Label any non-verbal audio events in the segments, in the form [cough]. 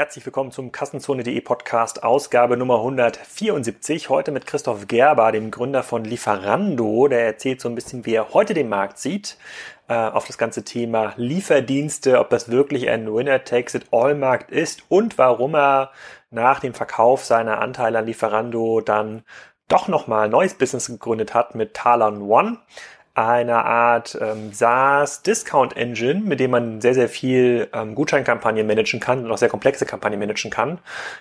Herzlich willkommen zum Kassenzone.de Podcast, Ausgabe Nummer 174. Heute mit Christoph Gerber, dem Gründer von Lieferando. Der erzählt so ein bisschen, wie er heute den Markt sieht, äh, auf das ganze Thema Lieferdienste, ob das wirklich ein Winner-Takes-it-all-Markt ist und warum er nach dem Verkauf seiner Anteile an Lieferando dann doch nochmal ein neues Business gegründet hat mit Talon One eine Art ähm, SaaS-Discount-Engine, mit dem man sehr, sehr viel ähm, Gutscheinkampagnen managen kann und auch sehr komplexe Kampagnen managen kann.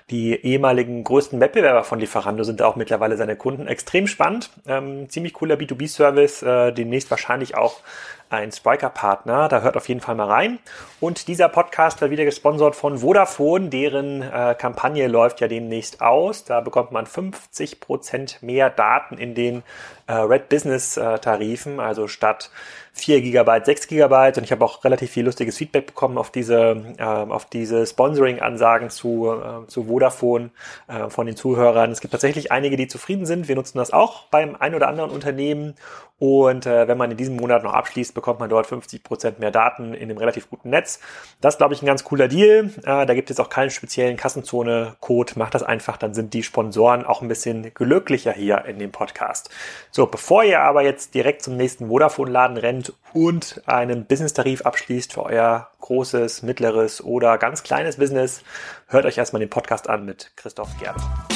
Die ehemaligen größten Wettbewerber von Lieferando sind auch mittlerweile seine Kunden. Extrem spannend, ähm, ziemlich cooler B2B-Service, äh, demnächst wahrscheinlich auch ein Spriker-Partner. Da hört auf jeden Fall mal rein. Und dieser Podcast wird wieder gesponsert von Vodafone. Deren äh, Kampagne läuft ja demnächst aus. Da bekommt man 50 Prozent mehr Daten in den äh, Red Business äh. Also statt 4 GB, 6 GB. Und ich habe auch relativ viel lustiges Feedback bekommen auf diese, äh, diese Sponsoring-Ansagen zu, äh, zu Vodafone äh, von den Zuhörern. Es gibt tatsächlich einige, die zufrieden sind. Wir nutzen das auch beim ein oder anderen Unternehmen. Und äh, wenn man in diesem Monat noch abschließt, bekommt man dort 50 Prozent mehr Daten in einem relativ guten Netz. Das glaube ich, ein ganz cooler Deal. Äh, da gibt es auch keinen speziellen Kassenzone-Code. Macht das einfach, dann sind die Sponsoren auch ein bisschen glücklicher hier in dem Podcast. So, bevor ihr aber jetzt direkt zum nächsten Vodafone-Laden rennt und einen Business-Tarif abschließt für euer großes, mittleres oder ganz kleines Business, hört euch erstmal den Podcast an mit Christoph Gerber.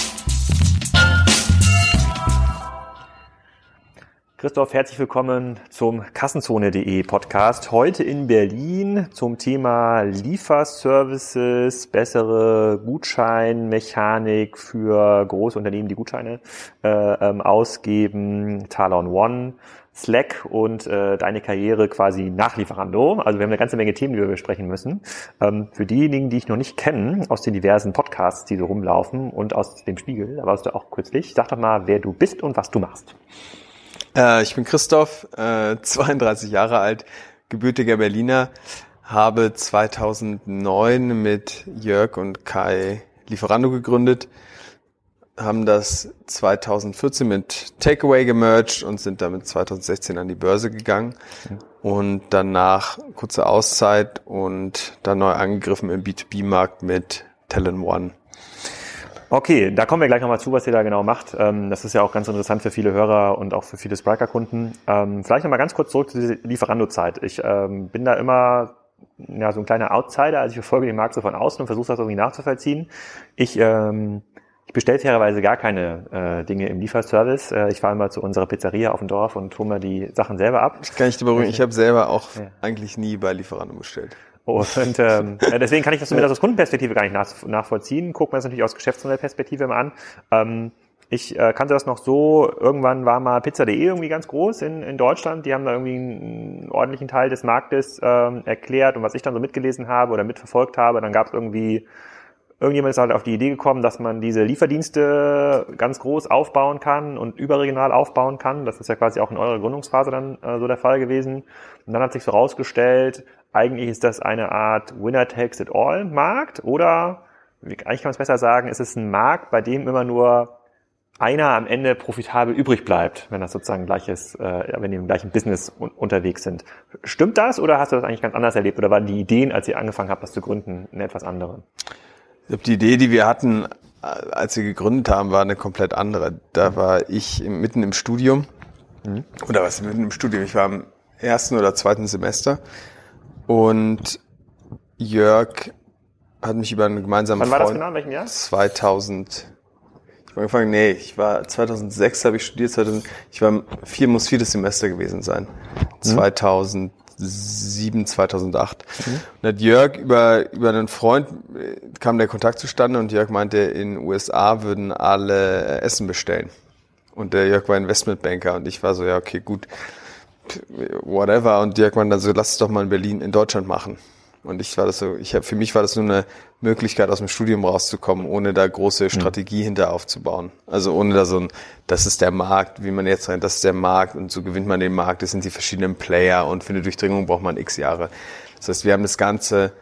Christoph, herzlich willkommen zum Kassenzone.de Podcast. Heute in Berlin zum Thema Lieferservices, bessere Gutscheinmechanik für große Unternehmen, die Gutscheine äh, ähm, ausgeben, Talon One, Slack und äh, deine Karriere quasi nach Lieferando. Also wir haben eine ganze Menge Themen, die wir besprechen müssen. Ähm, für diejenigen, die ich noch nicht kenne, aus den diversen Podcasts, die so rumlaufen und aus dem Spiegel, da warst du auch kürzlich, sag doch mal, wer du bist und was du machst. Äh, ich bin Christoph, äh, [laughs] 32 Jahre alt, gebürtiger Berliner, habe 2009 mit Jörg und Kai Lieferando gegründet, haben das 2014 mit Takeaway gemerged und sind damit 2016 an die Börse gegangen und danach kurze Auszeit und dann neu angegriffen im B2B-Markt mit Talent One. Okay, da kommen wir gleich nochmal zu, was ihr da genau macht. Ähm, das ist ja auch ganz interessant für viele Hörer und auch für viele Spriker-Kunden. Ähm, vielleicht nochmal ganz kurz zurück zu dieser Lieferando-Zeit. Ich ähm, bin da immer ja, so ein kleiner Outsider, also ich verfolge den Markt so von außen und versuche das irgendwie nachzuvollziehen. Ich, ähm, ich bestelle fairerweise gar keine äh, Dinge im Lieferservice. Äh, ich fahre immer zu unserer Pizzeria auf dem Dorf und hole mir die Sachen selber ab. Ich kann ich dir beruhigen, ich habe selber auch ja. eigentlich nie bei Lieferando bestellt. Und ähm, [laughs] deswegen kann ich das zumindest aus Kundenperspektive gar nicht nach, nachvollziehen. Gucken wir das natürlich aus Geschäftsmodellperspektive mal an. Ähm, ich äh, kannte das noch so, irgendwann war mal Pizza.de irgendwie ganz groß in, in Deutschland. Die haben da irgendwie einen ordentlichen Teil des Marktes ähm, erklärt. Und was ich dann so mitgelesen habe oder mitverfolgt habe, dann gab es irgendwie, irgendjemand ist halt auf die Idee gekommen, dass man diese Lieferdienste ganz groß aufbauen kann und überregional aufbauen kann. Das ist ja quasi auch in eurer Gründungsphase dann äh, so der Fall gewesen. Und dann hat sich so rausgestellt, eigentlich ist das eine Art Winner-Takes-it-all-Markt oder eigentlich kann man es besser sagen, es ist ein Markt, bei dem immer nur einer am Ende profitabel übrig bleibt, wenn das sozusagen gleiches, äh, wenn die im gleichen Business un unterwegs sind. Stimmt das oder hast du das eigentlich ganz anders erlebt oder waren die Ideen, als ihr angefangen habt, das zu gründen, eine etwas andere? Ich glaube, die Idee, die wir hatten, äh, als wir gegründet haben, war eine komplett andere. Da war ich mitten im Studium. Mhm. Oder was mitten im Studium? Ich war im ersten oder zweiten Semester und Jörg hat mich über einen gemeinsamen Wann war das genau? In welchem Jahr? 2000. Ich habe angefangen, nee, ich war 2006 habe ich studiert, 2000, ich war vier muss viertes Semester gewesen sein. Mhm. 2007, 2008. Mhm. Und hat Jörg über über einen Freund kam der Kontakt zustande und Jörg meinte, in USA würden alle Essen bestellen. Und der Jörg war Investmentbanker und ich war so, ja, okay, gut whatever. Und Dirk meinte dann so, lass es doch mal in Berlin, in Deutschland machen. Und ich war das so, ich hab, für mich war das nur eine Möglichkeit, aus dem Studium rauszukommen, ohne da große hm. Strategie mhm. hinter aufzubauen. Also ohne da so ein, das ist der Markt, wie man jetzt rennt, das ist der Markt und so gewinnt man den Markt, das sind die verschiedenen Player und für eine Durchdringung braucht man x Jahre. Das heißt, wir haben das Ganze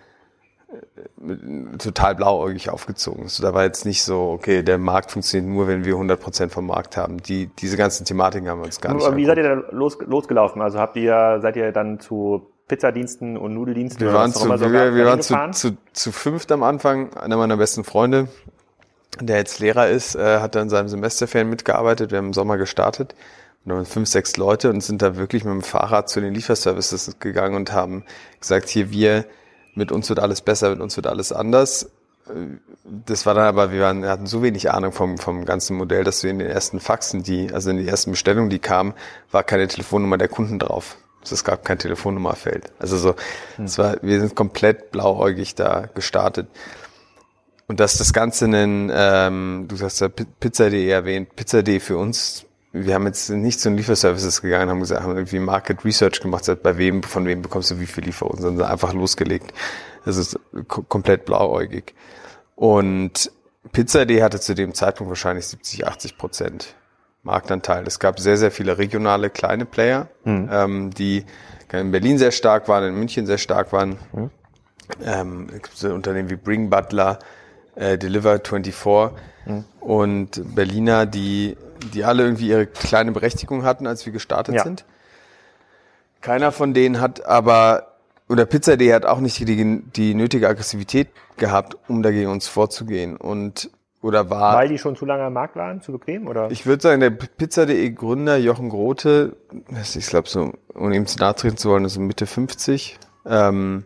total blauäugig aufgezogen. So, da war jetzt nicht so, okay, der Markt funktioniert nur, wenn wir 100% vom Markt haben. Die, diese ganzen Thematiken haben wir uns gar nicht Aber Wie seid ihr da los, losgelaufen? Also habt ihr, seid ihr dann zu Pizzadiensten und Nudeldiensten. Wir waren, zu, so wir, wir waren zu, zu, zu fünft am Anfang. Einer meiner besten Freunde, der jetzt Lehrer ist, äh, hat dann in seinem Semesterferien mitgearbeitet. Wir haben im Sommer gestartet. Und da waren fünf, sechs Leute und sind da wirklich mit dem Fahrrad zu den Lieferservices gegangen und haben gesagt, hier wir, mit uns wird alles besser, mit uns wird alles anders. Das war dann aber, wir, waren, wir hatten so wenig Ahnung vom, vom ganzen Modell, dass wir in den ersten Faxen, die, also in die ersten Bestellungen, die kamen, war keine Telefonnummer der Kunden drauf. Also es gab kein Telefonnummerfeld. Also so, hm. es war, wir sind komplett blauäugig da gestartet. Und dass das Ganze einen, ähm, du hast ja Pizza.de erwähnt, Pizza.de für uns, wir haben jetzt nicht zu den Lieferservices gegangen, haben gesagt, haben irgendwie Market Research gemacht, bei wem, von wem bekommst du wie viel Lieferungen, sondern einfach losgelegt. Das ist komplett blauäugig. Und Pizza.de hatte zu dem Zeitpunkt wahrscheinlich 70, 80 Prozent Marktanteil. Es gab sehr, sehr viele regionale kleine Player, mhm. ähm, die in Berlin sehr stark waren, in München sehr stark waren. Mhm. Ähm, es gibt so Unternehmen wie Bring Butler, äh, Deliver24 mhm. und Berliner, die, die alle irgendwie ihre kleine Berechtigung hatten, als wir gestartet ja. sind. Keiner von denen hat aber oder Pizza.de hat auch nicht die, die nötige Aggressivität gehabt, um dagegen uns vorzugehen. Und oder war. Weil die schon zu lange am Markt waren, zu bequem, oder? Ich würde sagen, der Pizza.de Gründer Jochen Grote, ich glaube so, um ihm zu nahe treten zu wollen, so Mitte 50, ähm,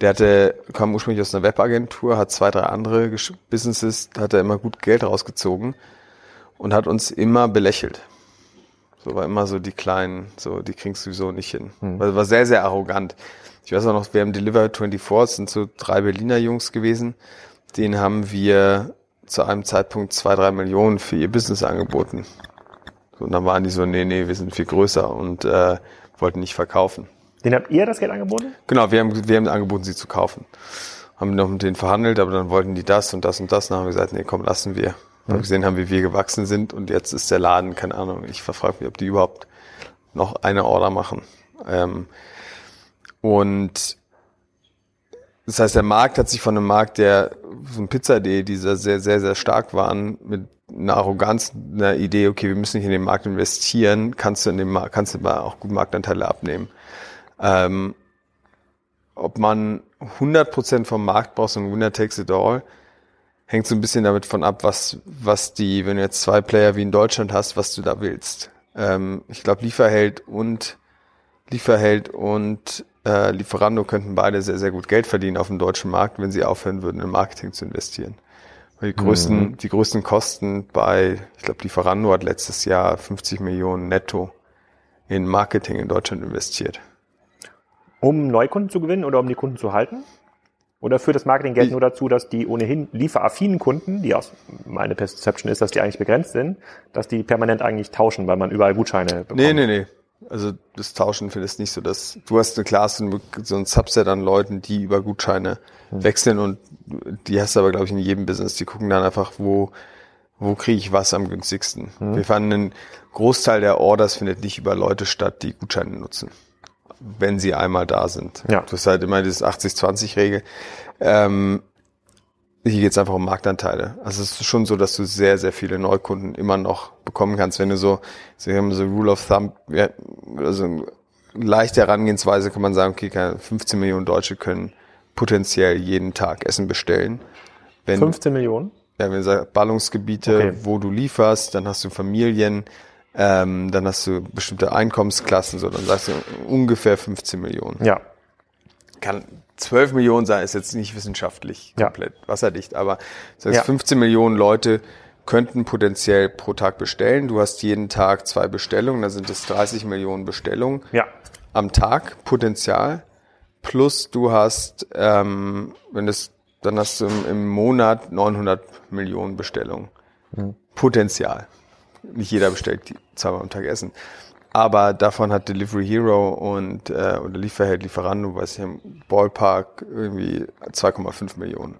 der hatte, kam ursprünglich aus einer Webagentur, hat zwei, drei andere Businesses, da hat er immer gut Geld rausgezogen und hat uns immer belächelt. So war immer so die kleinen, so, die kriegst du sowieso nicht hin. Hm. War, war sehr, sehr arrogant. Ich weiß auch noch, wir haben Deliver 24, das sind so drei Berliner Jungs gewesen. Den haben wir zu einem Zeitpunkt zwei, drei Millionen für ihr Business angeboten. und dann waren die so, nee, nee, wir sind viel größer und äh, wollten nicht verkaufen. Den habt ihr das Geld angeboten? Genau, wir haben, wir haben angeboten, sie zu kaufen. Haben noch mit denen verhandelt, aber dann wollten die das und das und das. Dann haben wir gesagt, nee, komm, lassen wir. Mhm. Haben gesehen haben, wie wir gewachsen sind und jetzt ist der Laden, keine Ahnung, ich verfrage mich, ob die überhaupt noch eine Order machen. Ähm, und das heißt, der Markt hat sich von einem Markt, der so ein Pizza.de, die sehr, sehr, sehr stark waren, mit einer Arroganz, einer Idee, okay, wir müssen nicht in den Markt investieren, kannst du in dem Markt, kannst du mal auch gut Marktanteile abnehmen. Ähm, ob man 100% vom Markt braucht, ein Winner takes it all, hängt so ein bisschen damit von ab, was, was die, wenn du jetzt zwei Player wie in Deutschland hast, was du da willst. Ähm, ich glaube, Lieferheld und Lieferheld und äh, Lieferando könnten beide sehr, sehr gut Geld verdienen auf dem deutschen Markt, wenn sie aufhören würden, in Marketing zu investieren. Die größten, mhm. die größten Kosten bei, ich glaube, Lieferando hat letztes Jahr 50 Millionen netto in Marketing in Deutschland investiert. Um Neukunden zu gewinnen oder um die Kunden zu halten? Oder führt das Marketinggeld nur dazu, dass die ohnehin lieferaffinen Kunden, die aus meine Perception ist, dass die eigentlich begrenzt sind, dass die permanent eigentlich tauschen, weil man überall Gutscheine bekommt? Nee, nee, nee. Also das Tauschen findest nicht so, dass du hast eine Klasse, so ein Subset an Leuten, die über Gutscheine mhm. wechseln und die hast du aber, glaube ich, in jedem Business. Die gucken dann einfach, wo, wo kriege ich was am günstigsten. Mhm. Wir fanden, ein Großteil der Orders findet nicht über Leute statt, die Gutscheine nutzen, wenn sie einmal da sind. Ja. Das ist halt immer dieses 80-20-Regel. Ähm, hier geht es einfach um Marktanteile. Also es ist schon so, dass du sehr, sehr viele Neukunden immer noch bekommen kannst. Wenn du so, sie haben so Rule of Thumb, ja, also leichte Herangehensweise kann man sagen, okay, 15 Millionen Deutsche können potenziell jeden Tag Essen bestellen. Wenn, 15 Millionen? Ja, wenn du sagst, Ballungsgebiete, okay. wo du lieferst, dann hast du Familien, ähm, dann hast du bestimmte Einkommensklassen, so, dann sagst du ungefähr 15 Millionen. Ja. Kann, 12 Millionen sein ist jetzt nicht wissenschaftlich komplett ja. wasserdicht, aber das heißt, ja. 15 Millionen Leute könnten potenziell pro Tag bestellen. Du hast jeden Tag zwei Bestellungen, da sind es 30 Millionen Bestellungen ja. am Tag Potenzial. Plus du hast, ähm, wenn es, dann hast du im, im Monat 900 Millionen Bestellungen. Mhm. Potenzial. Nicht jeder bestellt die zweimal am Tag Essen. Aber davon hat Delivery Hero und äh, oder Lieferheld Lieferando, was ich im Ballpark irgendwie 2,5 Millionen.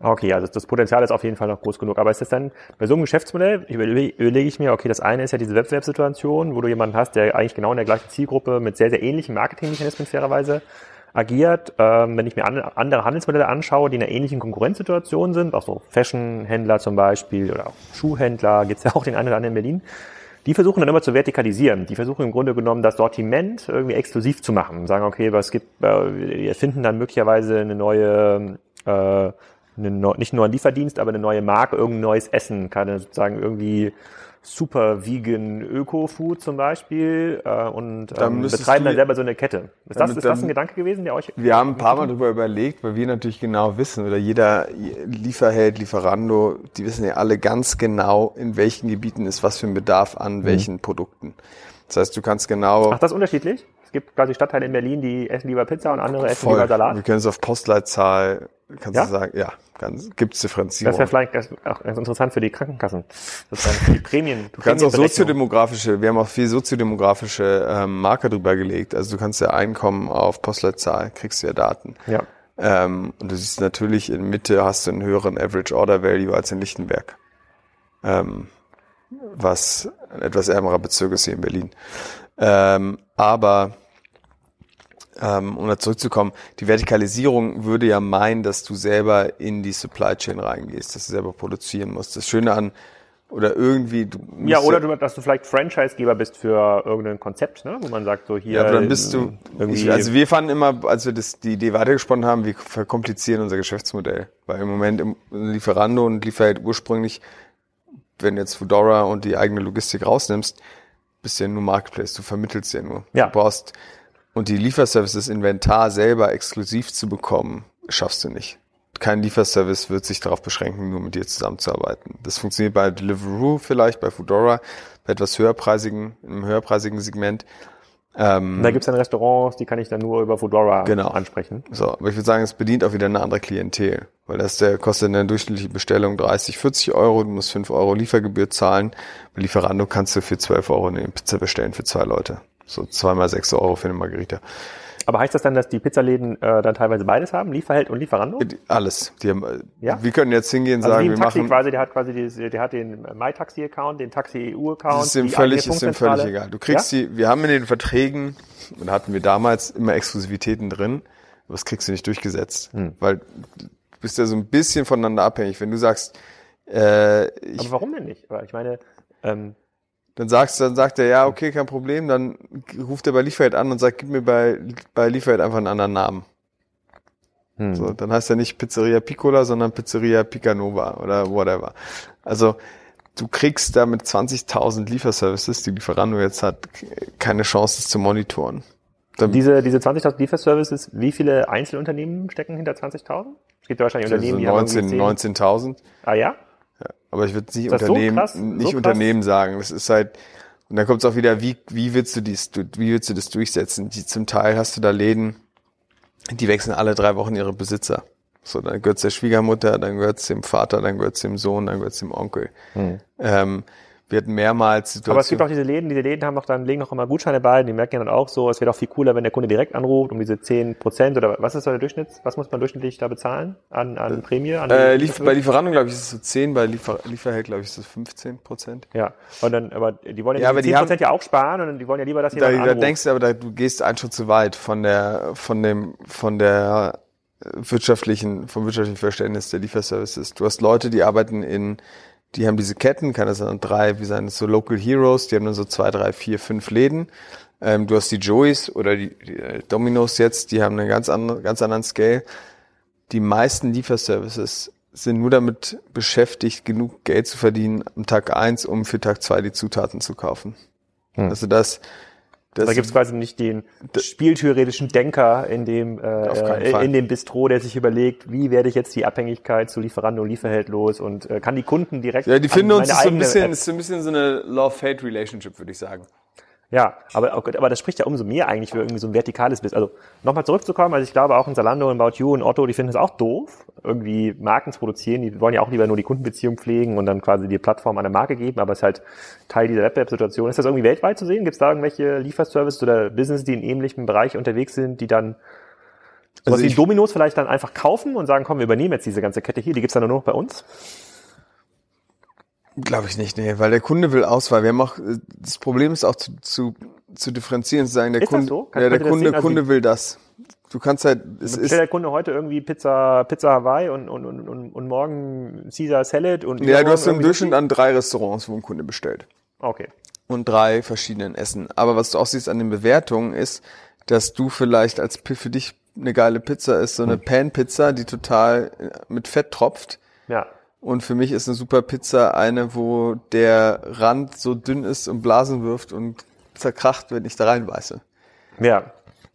Okay, also das Potenzial ist auf jeden Fall noch groß genug. Aber ist das dann bei so einem Geschäftsmodell, überlege ich mir, okay, das eine ist ja diese Wettbewerbssituation, wo du jemanden hast, der eigentlich genau in der gleichen Zielgruppe mit sehr, sehr ähnlichen Marketingmechanismen fairerweise agiert. Ähm, wenn ich mir andere Handelsmodelle anschaue, die in einer ähnlichen Konkurrenzsituation sind, auch so Fashionhändler zum Beispiel oder auch Schuhhändler, gibt's ja auch den einen oder anderen in Berlin, die versuchen dann immer zu vertikalisieren. Die versuchen im Grunde genommen das Sortiment irgendwie exklusiv zu machen. Sagen, okay, was gibt, äh, wir finden dann möglicherweise eine neue, äh, eine, nicht nur einen Lieferdienst, aber eine neue Marke, irgendein neues Essen, kann sozusagen irgendwie super vegan Öko-Food zum Beispiel äh, und ähm, betreiben dann selber so eine Kette. Ist das, ist das ein Gedanke gewesen, der euch... Wir haben ein paar Mal darüber überlegt, weil wir natürlich genau wissen, oder jeder Lieferheld, Lieferando, die wissen ja alle ganz genau, in welchen Gebieten ist was für ein Bedarf an mhm. welchen Produkten. Das heißt, du kannst genau... Ach, das ist unterschiedlich? Es gibt quasi Stadtteile in Berlin, die essen lieber Pizza und andere essen Voll. lieber Salat. Wir können es auf Postleitzahl, kannst ja? du sagen, ja, gibt es Differenzierung. Das wäre vielleicht auch ganz interessant für die Krankenkassen. Sozusagen die Prämien. Du kannst auch soziodemografische, wir haben auch viel soziodemografische ähm, Marker drüber gelegt. Also du kannst ja Einkommen auf Postleitzahl, kriegst du ja Daten. Ja. Ähm, und du siehst natürlich, in Mitte hast du einen höheren Average Order Value als in Lichtenberg. Ähm, was ein etwas ärmerer Bezirk ist hier in Berlin. Ähm, aber ähm, um da zurückzukommen, die Vertikalisierung würde ja meinen, dass du selber in die Supply Chain reingehst, dass du selber produzieren musst. Das Schöne an oder irgendwie du ja oder du, dass du vielleicht Franchisegeber bist für irgendein Konzept, ne? wo man sagt so hier. Ja, aber dann bist du. Ich, also wir fanden immer, als wir das, die Idee weitergesponnen haben, wir verkomplizieren unser Geschäftsmodell, weil im Moment im Lieferando und Lieferheld ursprünglich, wenn jetzt Fedora und die eigene Logistik rausnimmst, bist ja nur Marketplace, du vermittelst ja nur. Ja. Du brauchst und die Lieferservices Inventar selber exklusiv zu bekommen, schaffst du nicht. Kein Lieferservice wird sich darauf beschränken, nur mit dir zusammenzuarbeiten. Das funktioniert bei Deliveroo vielleicht, bei Foodora, bei etwas höherpreisigen, im höherpreisigen Segment. Ähm, da gibt's dann Restaurants, die kann ich dann nur über Foodora genau. ansprechen. So, aber ich würde sagen, es bedient auch wieder eine andere Klientel, weil das der kostet eine durchschnittliche Bestellung 30, 40 Euro, du musst 5 Euro Liefergebühr zahlen. Bei Lieferando kannst du für 12 Euro eine Pizza bestellen für zwei Leute. So zweimal sechs Euro für eine Margarita. Aber heißt das dann, dass die Pizzaläden äh, dann teilweise beides haben, Lieferheld und Lieferando? Alles. Die haben, äh, ja? Wir können jetzt hingehen und also sagen, wir Taxi machen. quasi, der hat quasi dieses, der hat den MyTaxi-Account, den Taxi-EU-Account. Das ist ihm völlig, ist ihm völlig egal. Du kriegst ja? die, wir haben in den Verträgen, und hatten wir damals immer Exklusivitäten drin, aber das kriegst du nicht durchgesetzt. Hm. Weil du bist ja so ein bisschen voneinander abhängig. Wenn du sagst, äh, ich, Aber warum denn nicht? Weil ich meine, ähm, dann sagst, dann sagt er, ja, okay, kein Problem. Dann ruft er bei Lieferheit an und sagt, gib mir bei, bei Lieferheit einfach einen anderen Namen. Hm. So, dann heißt er nicht Pizzeria Piccola, sondern Pizzeria Picanova oder whatever. Also, du kriegst da mit 20.000 Lieferservices, die Lieferando jetzt hat, keine Chance, das zu monitoren. Dann diese diese 20.000 Lieferservices, wie viele Einzelunternehmen stecken hinter 20.000? Es gibt ja wahrscheinlich Unternehmen, so 19, die 19.000. Ah ja? Ja, aber ich würde nicht Unternehmen, so nicht so Unternehmen sagen. Das ist halt, und dann kommt es auch wieder, wie, wie willst du dies, wie willst du das durchsetzen? Die, zum Teil hast du da Läden, die wechseln alle drei Wochen ihre Besitzer. So, dann gehört's der Schwiegermutter, dann gehört's dem Vater, dann gehört's dem Sohn, dann gehört's dem Onkel. Hm. Ähm, wir hatten mehrmals Situationen. Aber es gibt auch diese Läden, diese Läden haben doch dann, legen noch immer Gutscheine bei, die merken ja dann auch so, es wäre doch viel cooler, wenn der Kunde direkt anruft, um diese 10 Prozent oder was ist so der Durchschnitt, was muss man durchschnittlich da bezahlen an, an Prämie? An äh, lief, bei Lieferanten, glaube ich, ist es so 10, bei Liefer Lieferheld, glaube ich, ist es 15 Prozent. Ja, und dann, aber die wollen ja, ja 10 Prozent ja auch sparen und die wollen ja lieber, dass jemand da, da denkst du aber, da, du gehst einen Schritt zu weit von der, von dem, von der wirtschaftlichen, vom wirtschaftlichen Verständnis der Lieferservices. Du hast Leute, die arbeiten in die haben diese Ketten, kann das dann drei, wie sein so Local Heroes, die haben dann so zwei, drei, vier, fünf Läden. Ähm, du hast die Joeys oder die, die äh, Dominos jetzt, die haben einen ganz anderen, ganz anderen Scale. Die meisten Lieferservices sind nur damit beschäftigt, genug Geld zu verdienen am Tag eins, um für Tag zwei die Zutaten zu kaufen. Hm. Also das, das da gibt es quasi nicht den spieltheoretischen Denker in dem, äh, in dem Bistro, der sich überlegt, wie werde ich jetzt die Abhängigkeit zu Lieferando und Lieferheld los und äh, kann die Kunden direkt. Ja, die finden uns ist so ein bisschen, ist so ein bisschen so eine Love-Hate-Relationship, würde ich sagen. Ja, aber, aber das spricht ja umso mehr eigentlich für irgendwie so ein vertikales Business. Also nochmal zurückzukommen, also ich glaube auch in Zalando, in About You und Otto, die finden es auch doof, irgendwie Marken zu produzieren. Die wollen ja auch lieber nur die Kundenbeziehung pflegen und dann quasi die Plattform an eine Marke geben, aber es ist halt Teil dieser Wettbewerbssituation. Ist das irgendwie weltweit zu sehen? Gibt es da irgendwelche Lieferservices oder Business, die in ähnlichem Bereich unterwegs sind, die dann also wie Dominos vielleicht dann einfach kaufen und sagen, komm, wir übernehmen jetzt diese ganze Kette hier, die gibt's dann nur noch bei uns? Glaube ich nicht, nee, weil der Kunde will Auswahl. Wir haben auch, das Problem ist auch zu, zu, zu differenzieren, zu sagen, der ist Kunde, so? ja, der Kunde, also Kunde will das. Du kannst halt, es ist. der Kunde heute irgendwie Pizza, Pizza Hawaii und, und, und, und, und morgen Caesar Salad und. Ja, du hast im Durchschnitt an drei Restaurants, wo ein Kunde bestellt. Okay. und drei verschiedenen Essen. Aber was du auch siehst an den Bewertungen ist, dass du vielleicht als für dich eine geile Pizza ist, so eine Pan-Pizza, die total äh, mit Fett tropft. Und für mich ist eine super Pizza eine, wo der Rand so dünn ist und Blasen wirft und zerkracht, wenn ich da reinbeiße. Ja,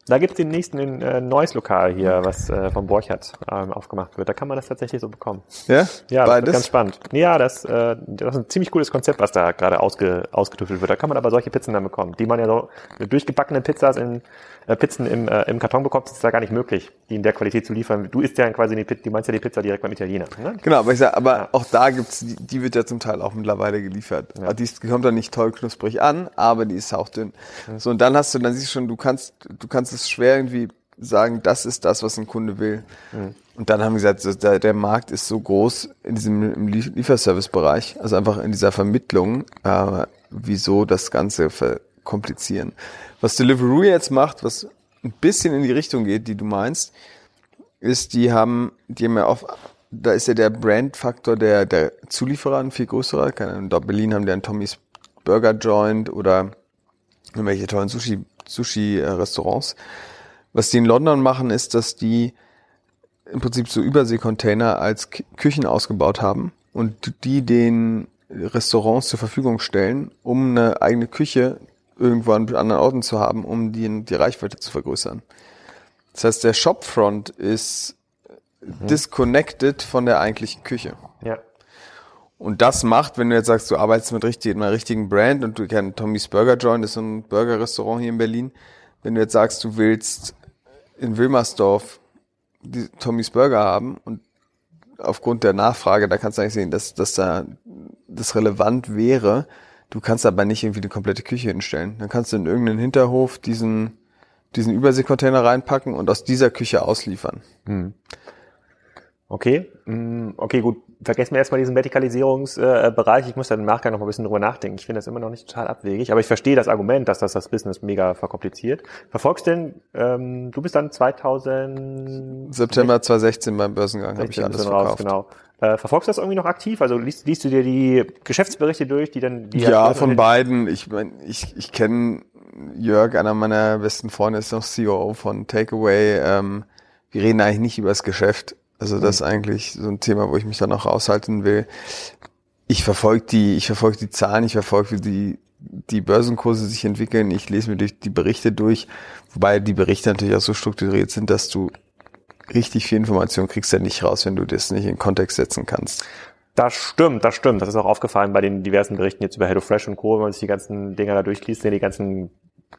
da gibt es den nächsten ein äh, neues Lokal hier, was äh, vom Borchardt ähm, aufgemacht wird. Da kann man das tatsächlich so bekommen. Ja? Ja, das Beides? wird ganz spannend. Ja, das, äh, das ist ein ziemlich cooles Konzept, was da gerade ausge, ausgetüftelt wird. Da kann man aber solche Pizzen dann bekommen, die man ja so mit durchgebackenen Pizzas in Pizzen im, äh, im Karton bekommt, ist da gar nicht möglich, die in der Qualität zu liefern. Du isst ja quasi die Pizza, du meinst ja die Pizza direkt beim Italiener. Ne? Genau, aber ich sag, aber Ja. auch da gibt's, die, die wird ja zum Teil auch mittlerweile geliefert. Ja. Die, kommt dann nicht toll knusprig an, aber die ist hauchdünn. So, und dann hast du, dann siehst du schon, du kannst, du kannst es schwer irgendwie sagen, das ist das, was ein Kunde will. Und dann haben wir gesagt, der, der Markt ist so groß in diesem Lieferservice-Bereich, also einfach in dieser Vermittlung, äh, wieso das Ganze verkomplizieren. Was Deliveroo jetzt macht, was ein bisschen in die Richtung geht, die du meinst, ist, die haben, die haben ja auf, da ist ja der Brandfaktor der, der Zulieferer ein viel größerer. In Berlin haben die einen Tommy's Burger Joint oder irgendwelche tollen Sushi, Sushi-Restaurants. Was die in London machen, ist, dass die im Prinzip so Überseekontainer als Küchen ausgebaut haben und die den Restaurants zur Verfügung stellen, um eine eigene Küche irgendwo an anderen Orten zu haben, um die, die Reichweite zu vergrößern. Das heißt, der Shopfront ist disconnected von der eigentlichen Küche. Ja. Und das macht, wenn du jetzt sagst, du arbeitest mit richtig, einer richtigen Brand und du kennst Tommy's Burger Joint, ist so ein Burger-Restaurant hier in Berlin. Wenn du jetzt sagst, du willst in Wilmersdorf die Tommy's Burger haben und aufgrund der Nachfrage, da kannst du eigentlich sehen, dass, dass da das relevant wäre. Du kannst aber nicht irgendwie die komplette Küche hinstellen. Dann kannst du in irgendeinen Hinterhof diesen, diesen Überseekontainer reinpacken und aus dieser Küche ausliefern. Okay, mm, okay, gut. Vergessen wir erstmal diesen Vertikalisierungsbereich. Ich muss dann im Nachgang noch mal ein bisschen drüber nachdenken. Ich finde das immer noch nicht total abwegig, aber ich verstehe das Argument, dass das das Business mega verkompliziert. Verfolgst denn, ähm, du bist dann 2000... September 2016 beim Börsengang habe ich 16 alles du raus, verkauft. genau. Äh, verfolgst du das irgendwie noch aktiv? Also liest, liest du dir die Geschäftsberichte durch, die dann... Die Ja, von beiden. Ich mein, ich, ich kenne Jörg, einer meiner besten Freunde, ist noch CEO von Takeaway. Ähm, wir reden eigentlich nicht über das Geschäft. Also das ist eigentlich so ein Thema, wo ich mich dann auch raushalten will. Ich verfolge die, ich verfolge die Zahlen, ich verfolge, wie die, die Börsenkurse sich entwickeln. Ich lese mir durch die Berichte durch, wobei die Berichte natürlich auch so strukturiert sind, dass du richtig viel Information kriegst ja nicht raus, wenn du das nicht in Kontext setzen kannst. Das stimmt, das stimmt. Das ist auch aufgefallen bei den diversen Berichten jetzt über HelloFresh und Co., wenn man sich die ganzen Dinger da durchliest, sind die ganzen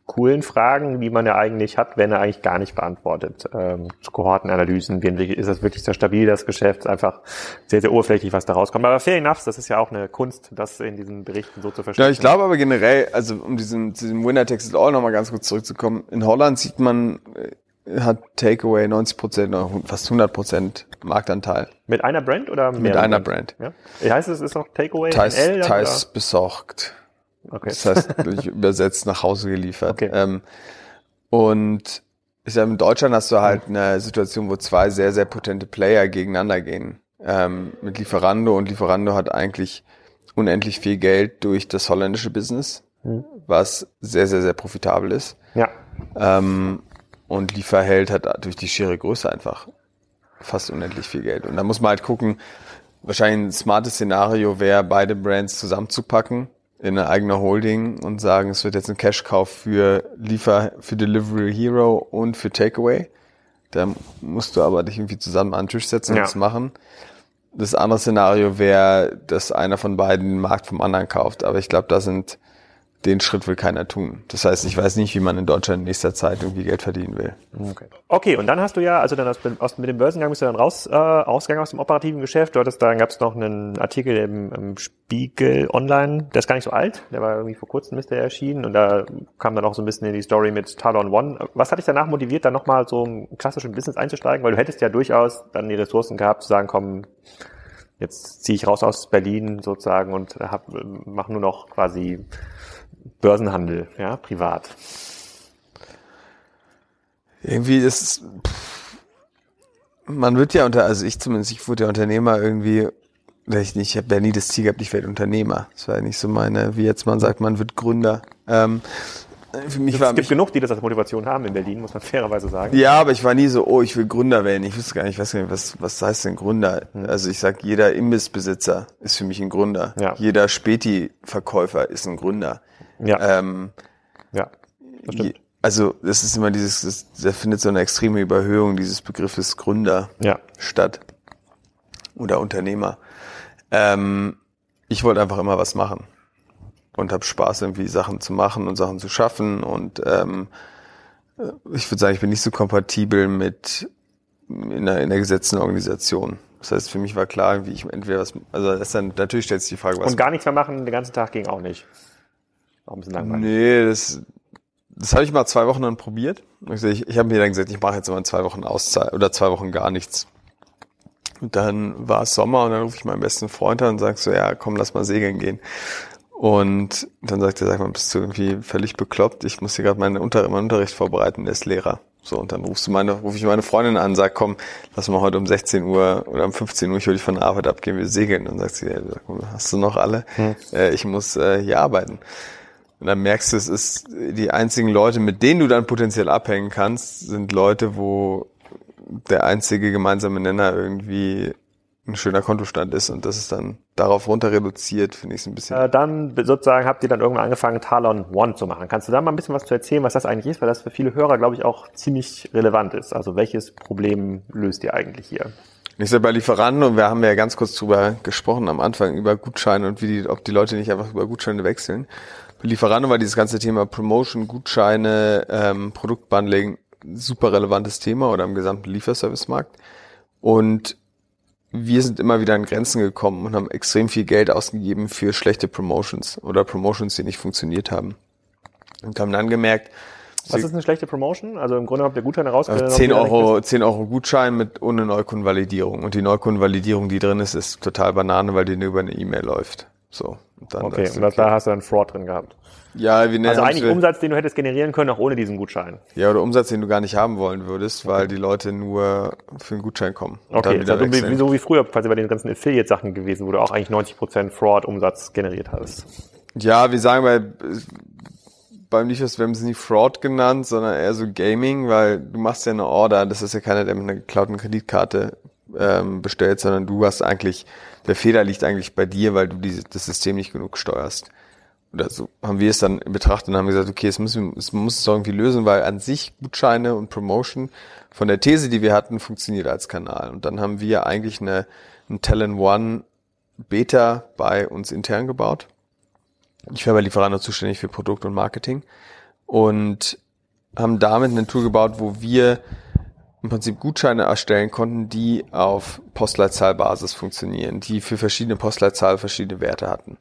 coolen Fragen, die man ja eigentlich hat, werden ja eigentlich gar nicht beantwortet. Ähm, zu Kohortenanalysen, wie ist das wirklich so stabil, das Geschäft, einfach sehr, sehr oberflächlich, was da rauskommt. Aber fair enough, das ist ja auch eine Kunst, das in diesen Berichten so zu verstehen. Ja, ich glaube aber generell, also um diesen, zu diesem Winner Takes It All nochmal ganz kurz zurückzukommen, in Holland sieht man, äh, hat Takeaway 90 Prozent oder fast 100 Prozent Marktanteil. Mit einer Brand oder Mit mehreren einer Brands? Brand. Ja? Heißt es, ist noch Takeaway Teils, NL? teils besorgt. Okay. Das heißt, [laughs] übersetzt nach Hause geliefert. Okay. Ähm, und ich sag, in Deutschland hast du halt eine Situation, wo zwei sehr, sehr potente Player gegeneinander gehen. Ähm, mit Lieferando und Lieferando hat eigentlich unendlich viel Geld durch das holländische Business, Mhm. was sehr, sehr, sehr profitabel ist. Ja. Ähm, und Lieferheld hat durch die schiere Größe einfach fast unendlich viel Geld. Und da muss man halt gucken, wahrscheinlich ein smartes Szenario wäre, beide Brands zusammenzupacken in eine eigene Holding und sagen, es wird jetzt ein Cash-Kauf für Liefer, für Delivery Hero und für Takeaway. Da musst du aber dich irgendwie zusammen an den Tisch setzen Ja. und es machen. Das andere Szenario wäre, dass einer von beiden den Markt vom anderen kauft. Aber ich glaube, da sind, den Schritt will keiner tun. Das heißt, ich weiß nicht, wie man in Deutschland in nächster Zeit irgendwie Geld verdienen will. Okay. okay, und dann hast du ja, also dann aus, mit dem Börsengang bist du dann raus, äh, ausgegangen aus dem operativen Geschäft. Du hattest, dann gab es noch einen Artikel im, im Spiegel Online, der ist gar nicht so alt, der war irgendwie vor kurzem ist der erschienen und da kam dann auch so ein bisschen in die Story mit Talon One. Was hat dich danach motiviert, dann nochmal so im klassischen Business einzusteigen? Weil du hättest ja durchaus dann die Ressourcen gehabt, zu sagen, komm, jetzt ziehe ich raus aus Berlin sozusagen und mach nur noch quasi Börsenhandel, ja, privat. Irgendwie ist es, pff, man wird ja unter, also ich zumindest, ich wurde ja Unternehmer irgendwie ich, ich habe ja nie das Ziel gehabt, ich werde Unternehmer. Das war ja nicht so meine, wie jetzt man sagt, man wird Gründer. Ähm, für mich es war, gibt genug, die das als Motivation haben in Berlin, muss man [laughs] fairerweise sagen. Ja, aber ich war nie so, oh, ich will Gründer werden. Ich wusste gar nicht, ich weiß gar nicht, was, was heißt denn Gründer? Hm. Also ich sag, jeder Imbissbesitzer ist für mich ein Gründer. Ja. Jeder Späti-Verkäufer ist ein Gründer. Ja. Ähm, ja, das stimmt. Also das ist immer dieses, das, da findet so eine extreme Überhöhung dieses Begriffes Gründer ja. statt. Oder Unternehmer. Ähm, ich wollte einfach immer was machen und habe Spaß, irgendwie Sachen zu machen und Sachen zu schaffen. Und ähm, ich würde sagen, ich bin nicht so kompatibel mit in einer, in einer gesetzten Organisation. Das heißt, für mich war klar, wie ich entweder was, also das ist dann, natürlich stellt sich die Frage, was. Und gar nichts mehr machen, den ganzen Tag ging auch nicht. Auch ein bisschen langweilig. Nee, das, das habe ich mal zwei Wochen dann probiert. Ich, ich, habe mir dann gesagt, ich mache jetzt mal zwei Wochen Auszeit oder zwei Wochen gar nichts. Und dann war es Sommer und dann rufe ich meinen besten Freund an und sag so, ja, komm, lass mal segeln gehen. Und dann sagt er, sag mal, bist du irgendwie völlig bekloppt? Ich muss hier gerade meinen, Unter meinen Unterricht vorbereiten, der ist Lehrer. So, und dann rufst du meine, rufe ich meine Freundin an, sag, komm, lass mal heute um 16 Uhr oder um 15 Uhr, ich will dich von der Arbeit abgehen, wir segeln. Und dann sagt sie, ja, hast du noch alle? Hm. Äh, ich muss äh, hier arbeiten. Und dann merkst du, es ist die einzigen Leute, mit denen du dann potenziell abhängen kannst, sind Leute, wo der einzige gemeinsame Nenner irgendwie ein schöner Kontostand ist und das ist dann darauf runter reduziert, finde ich es ein bisschen. Äh, dann sozusagen habt ihr dann irgendwann angefangen, Talon One zu machen. Kannst du da mal ein bisschen was zu erzählen, was das eigentlich ist, weil das für viele Hörer, glaube ich, auch ziemlich relevant ist. Also welches Problem löst ihr eigentlich hier? Ich sage bei Lieferanten und wir haben ja ganz kurz drüber gesprochen am Anfang über Gutscheine und wie die, ob die Leute nicht einfach über Gutscheine wechseln. Bei Lieferanten war dieses ganze Thema Promotion, Gutscheine, ähm, Produktbundling super relevantes Thema oder im gesamten Lieferservice-Markt. Und wir sind immer wieder an Grenzen gekommen und haben extrem viel Geld ausgegeben für schlechte Promotions oder Promotions, die nicht funktioniert haben. Und haben dann gemerkt, was ist eine schlechte Promotion? Also im Grunde habt ihr Gutscheine rausgegeben. 10 Euro, 10 Euro Gutschein mit ohne Neukundenvalidierung. Und die Neukundenvalidierung, die drin ist, ist total Banane, weil die nur über eine E-Mail läuft. So. Und dann okay, und okay. da hast du dann Fraud drin gehabt. Ja, wie Also eigentlich Umsatz, den du hättest generieren können, auch ohne diesen Gutschein. Ja, oder Umsatz, den du gar nicht haben wollen würdest, weil die Leute nur für einen Gutschein kommen. Okay, dann also wie, so wie früher quasi bei den ganzen Affiliate-Sachen gewesen, wo du auch eigentlich 90% Fraud-Umsatz generiert hast. Ja, wir sagen bei, beim Lieferst, wir haben es nicht Fraud genannt, sondern eher so Gaming, weil du machst ja eine Order, das ist ja keiner, der mit einer geklauten Kreditkarte ähm, bestellt, sondern du hast eigentlich, der Fehler liegt eigentlich bei dir, weil du diese, das System nicht genug steuerst oder so haben wir es dann betrachtet und haben gesagt, okay, es muss, es muss es irgendwie lösen, weil an sich Gutscheine und Promotion von der These, die wir hatten, funktioniert als Kanal. Und dann haben wir eigentlich eine, ein Talent One Beta bei uns intern gebaut. Ich war bei Lieferando zuständig für Produkt und Marketing und haben damit ein Tool gebaut, wo wir im Prinzip Gutscheine erstellen konnten, die auf Postleitzahlbasis funktionieren, die für verschiedene Postleitzahlen verschiedene Werte hatten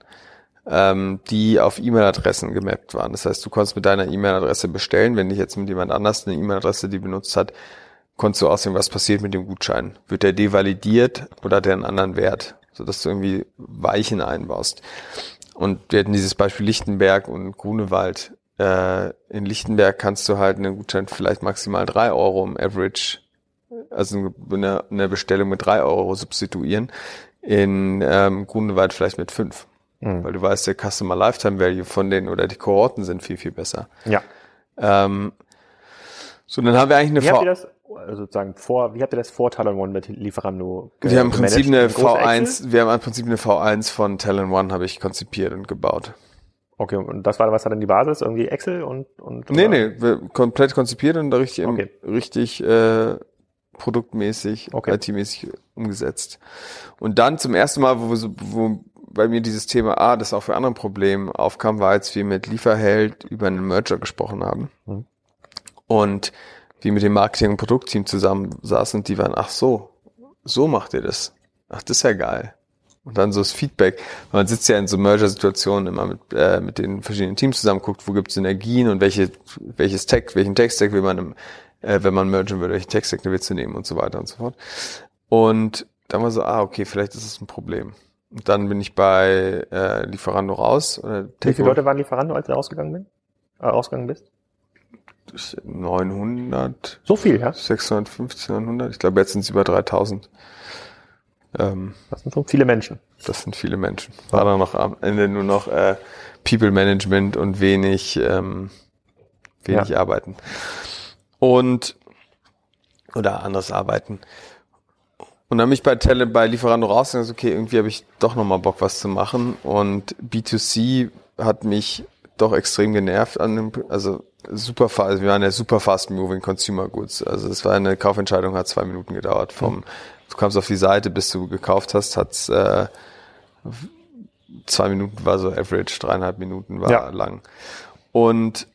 ähm, die auf E-Mail-Adressen gemappt waren. Das heißt, du konntest mit deiner E-Mail-Adresse bestellen. Wenn dich jetzt mit jemand anders eine E-Mail-Adresse, die benutzt hat, konntest du aussehen, was passiert mit dem Gutschein. Wird der devalidiert oder hat der einen anderen Wert? Sodass du irgendwie Weichen einbaust. Und wir hatten dieses Beispiel Lichtenberg und Grunewald. Äh, in Lichtenberg kannst du halt einen Gutschein vielleicht maximal drei Euro im Average, also eine, eine Bestellung mit drei Euro substituieren. In ähm, Grunewald vielleicht mit fünf. Mhm. Weil du weißt, der Customer Lifetime Value von denen oder die Kohorten sind viel, viel besser. Ja. Ähm, so, dann haben wir eigentlich eine wie habt ihr das, also sozusagen vor, wie habt ihr das vor Talon One mit Lieferando Wir haben im Prinzip eine V1, wir haben im Prinzip eine V1 von Talon One habe ich konzipiert und gebaut. Okay, und das war, was war denn die Basis? Irgendwie Excel und, und Nee, nee, komplett konzipiert und richtig, okay. richtig äh, produktmäßig, okay. IT-mäßig umgesetzt. Und dann zum ersten Mal, wo, wir so, wo bei mir dieses Thema, ah, das auch für andere Probleme aufkam, war, als wir mit Lieferheld über einen Merger gesprochen haben. Mhm. Und wir mit dem Marketing- und Produktteam zusammen saßen und die waren, ach so, so macht ihr das. Ach, das ist ja geil. Und dann so das Feedback. Man sitzt ja in so Merger-Situationen immer mit, äh, mit den verschiedenen Teams zusammen, guckt, wo gibt es Synergien und welche, welches Tech, welchen Tech-Stack will man, im, äh, wenn man mergen würde, welchen Tech-Stack willst du nehmen und so weiter und so fort. Und dann war so, ah, okay, vielleicht ist es ein Problem. Und dann bin ich bei äh, Lieferando raus. Äh, Wie viele Leute waren Lieferando, als du rausgegangen, bin, äh, rausgegangen bist? 900. So viel, ja? 650, 900. Ich glaube, jetzt sind es über 3000. Ähm, das sind schon viele Menschen. Das sind viele Menschen. War dann noch am Ende nur noch äh, People Management und wenig, ähm, wenig ja. arbeiten. Und oder anderes arbeiten. Und dann mich bei Tele, bei Lieferando raus und gesagt, okay, irgendwie habe ich doch nochmal Bock, was zu machen. Und B2C hat mich doch extrem genervt an dem, also super fast, also wir waren ja super fast moving Consumer Goods. Also es war eine Kaufentscheidung, hat zwei Minuten gedauert. Vom, mhm. Du kamst auf die Seite, bis du gekauft hast, hat's äh, zwei Minuten war so average, dreieinhalb Minuten war ja. lang. Und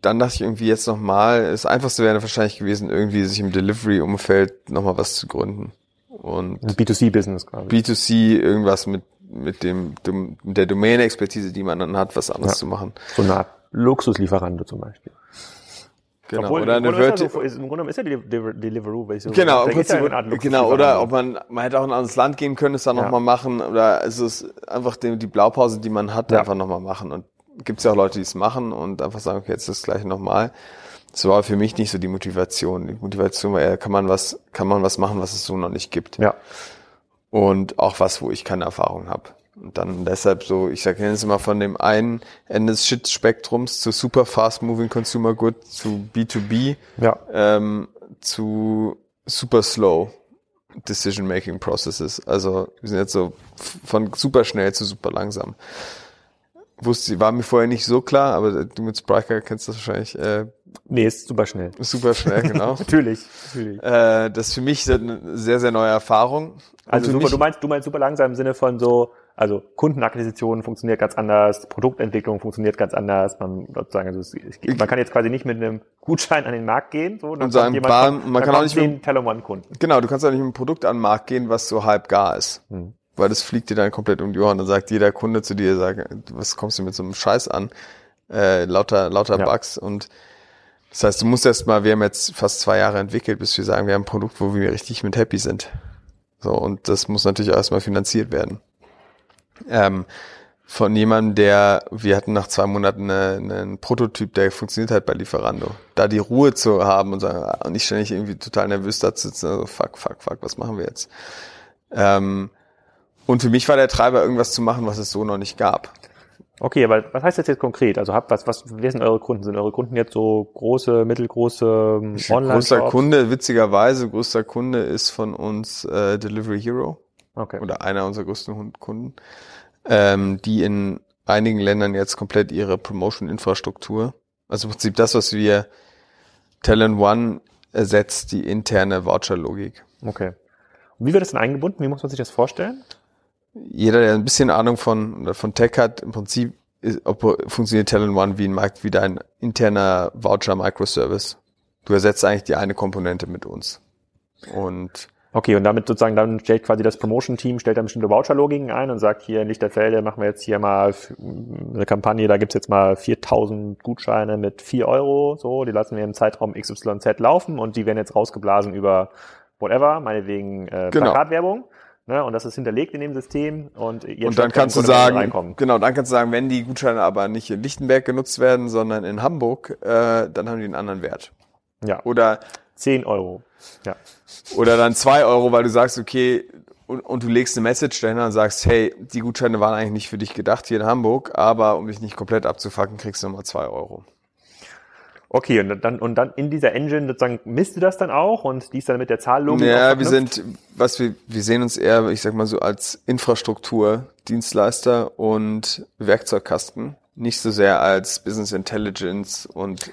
dann dachte ich irgendwie jetzt nochmal, das Einfachste wäre wahrscheinlich gewesen, irgendwie sich im Delivery-Umfeld nochmal was zu gründen. Und B2C-Business quasi. B2C, irgendwas mit, mit dem, dem der Domain-Expertise, die man dann hat, was anderes ja. zu machen. So eine Art Luxuslieferante zum Beispiel. Genau, Obwohl, oder eine Verti so, Im Grunde ist ja die Deliveroo, weil so genau, im Prinzip, ja genau, oder ob man, man hätte auch ein anderes Land gehen können, es dann ja. nochmal machen, oder es ist einfach die, die Blaupause, die man hat, ja. einfach nochmal machen. Und gibt es ja auch Leute, die es machen und einfach sagen, okay, jetzt ist das gleiche nochmal. Das war für mich nicht so die Motivation. Die Motivation war eher, kann man was, kann man was machen, was es so noch nicht gibt. Ja. Und auch was, wo ich keine Erfahrung habe. Und dann deshalb so, ich sage jetzt immer von dem einen Ende des Shit-Spektrums zu super fast moving consumer good zu B2B, ja. ähm, zu super slow decision making processes. Also wir sind jetzt so von super schnell zu super langsam wusste, war mir vorher nicht so klar, aber du mit Spriker kennst das wahrscheinlich. Äh, nee, ist super schnell. Super schnell, [laughs] genau. natürlich, natürlich. Äh, das ist für mich eine sehr, sehr neue Erfahrung. Also, also super, du meinst, du meinst super langsam im Sinne von so, also Kundenakquisition funktioniert ganz anders, Produktentwicklung funktioniert ganz anders. Man sozusagen, also es, man kann jetzt quasi nicht mit einem Gutschein an den Markt gehen, so und sagen, jemand, bam, man kann auch nicht mit Kunden. Genau, du kannst auch nicht mit einem Produkt an den Markt gehen, was so halb gar ist. Hm weil das fliegt dir dann komplett um die Ohren. Dann sagt jeder Kunde zu dir, sagt, was kommst du mit so einem Scheiß an? Äh, lauter, lauter ja. Bugs und das heißt, du musst erst mal, wir haben jetzt fast zwei Jahre entwickelt, bis wir sagen, wir haben ein Produkt, wo wir richtig mit happy sind. So, und das muss natürlich erstmal finanziert werden. Ähm, von jemandem, der, wir hatten nach zwei Monaten eine, einen Prototyp, der funktioniert halt bei Lieferando. Da die Ruhe zu haben und sagen, und nicht ständig irgendwie total nervös da zu sitzen, also fuck, fuck, fuck, was machen wir jetzt? Ähm, und für mich war der Treiber, irgendwas zu machen, was es so noch nicht gab. Okay, aber was heißt das jetzt konkret? Also habt was, was, wer sind eure Kunden? Sind eure Kunden jetzt so große, mittelgroße online Größter Kunde, witzigerweise, größter Kunde ist von uns äh, Delivery Hero. Okay. Oder einer unserer größten Kunden, ähm, die in einigen Ländern jetzt komplett ihre Promotion-Infrastruktur, also im Prinzip das, was wir Talent One ersetzt, die interne Voucher-Logik. Okay. Und wie wird das denn eingebunden? Wie muss man sich das vorstellen? jeder, der ein bisschen Ahnung von, von Tech hat, im Prinzip ist, ob, funktioniert Talent One wie ein Markt, wie dein interner Voucher Microservice. Du ersetzt eigentlich die eine Komponente mit uns. Und Okay, und damit sozusagen dann stellt quasi das Promotion-Team, stellt dann bestimmte Voucher-Logiken ein und sagt, hier in Lichterfelde machen wir jetzt hier mal eine Kampagne, da gibt's jetzt mal 4000 Gutscheine mit 4 Euro, so, die lassen wir im Zeitraum XYZ laufen und die werden jetzt rausgeblasen über whatever, meinetwegen äh, genau. Plakatwerbung. Ne, und das ist hinterlegt in dem System und jetzt und dann kannst du sagen, genau, dann kannst du sagen, wenn die Gutscheine aber nicht in Lichtenberg genutzt werden, sondern in Hamburg, äh, dann haben die einen anderen Wert. Ja. Oder 10 Euro. Ja. Oder dann 2 Euro, weil du sagst, okay, und, und du legst eine Message dahinter und sagst, hey, die Gutscheine waren eigentlich nicht für dich gedacht hier in Hamburg, aber um dich nicht komplett abzufacken, kriegst du nochmal 2 Euro. Okay, und dann, und dann in dieser Engine sozusagen misst du das dann auch und die ist dann mit der Zahllogik Ja, wir sind, was wir, wir sehen uns eher, ich sag mal so, als Infrastruktur-Dienstleister und Werkzeugkasten. Nicht so sehr als Business Intelligence und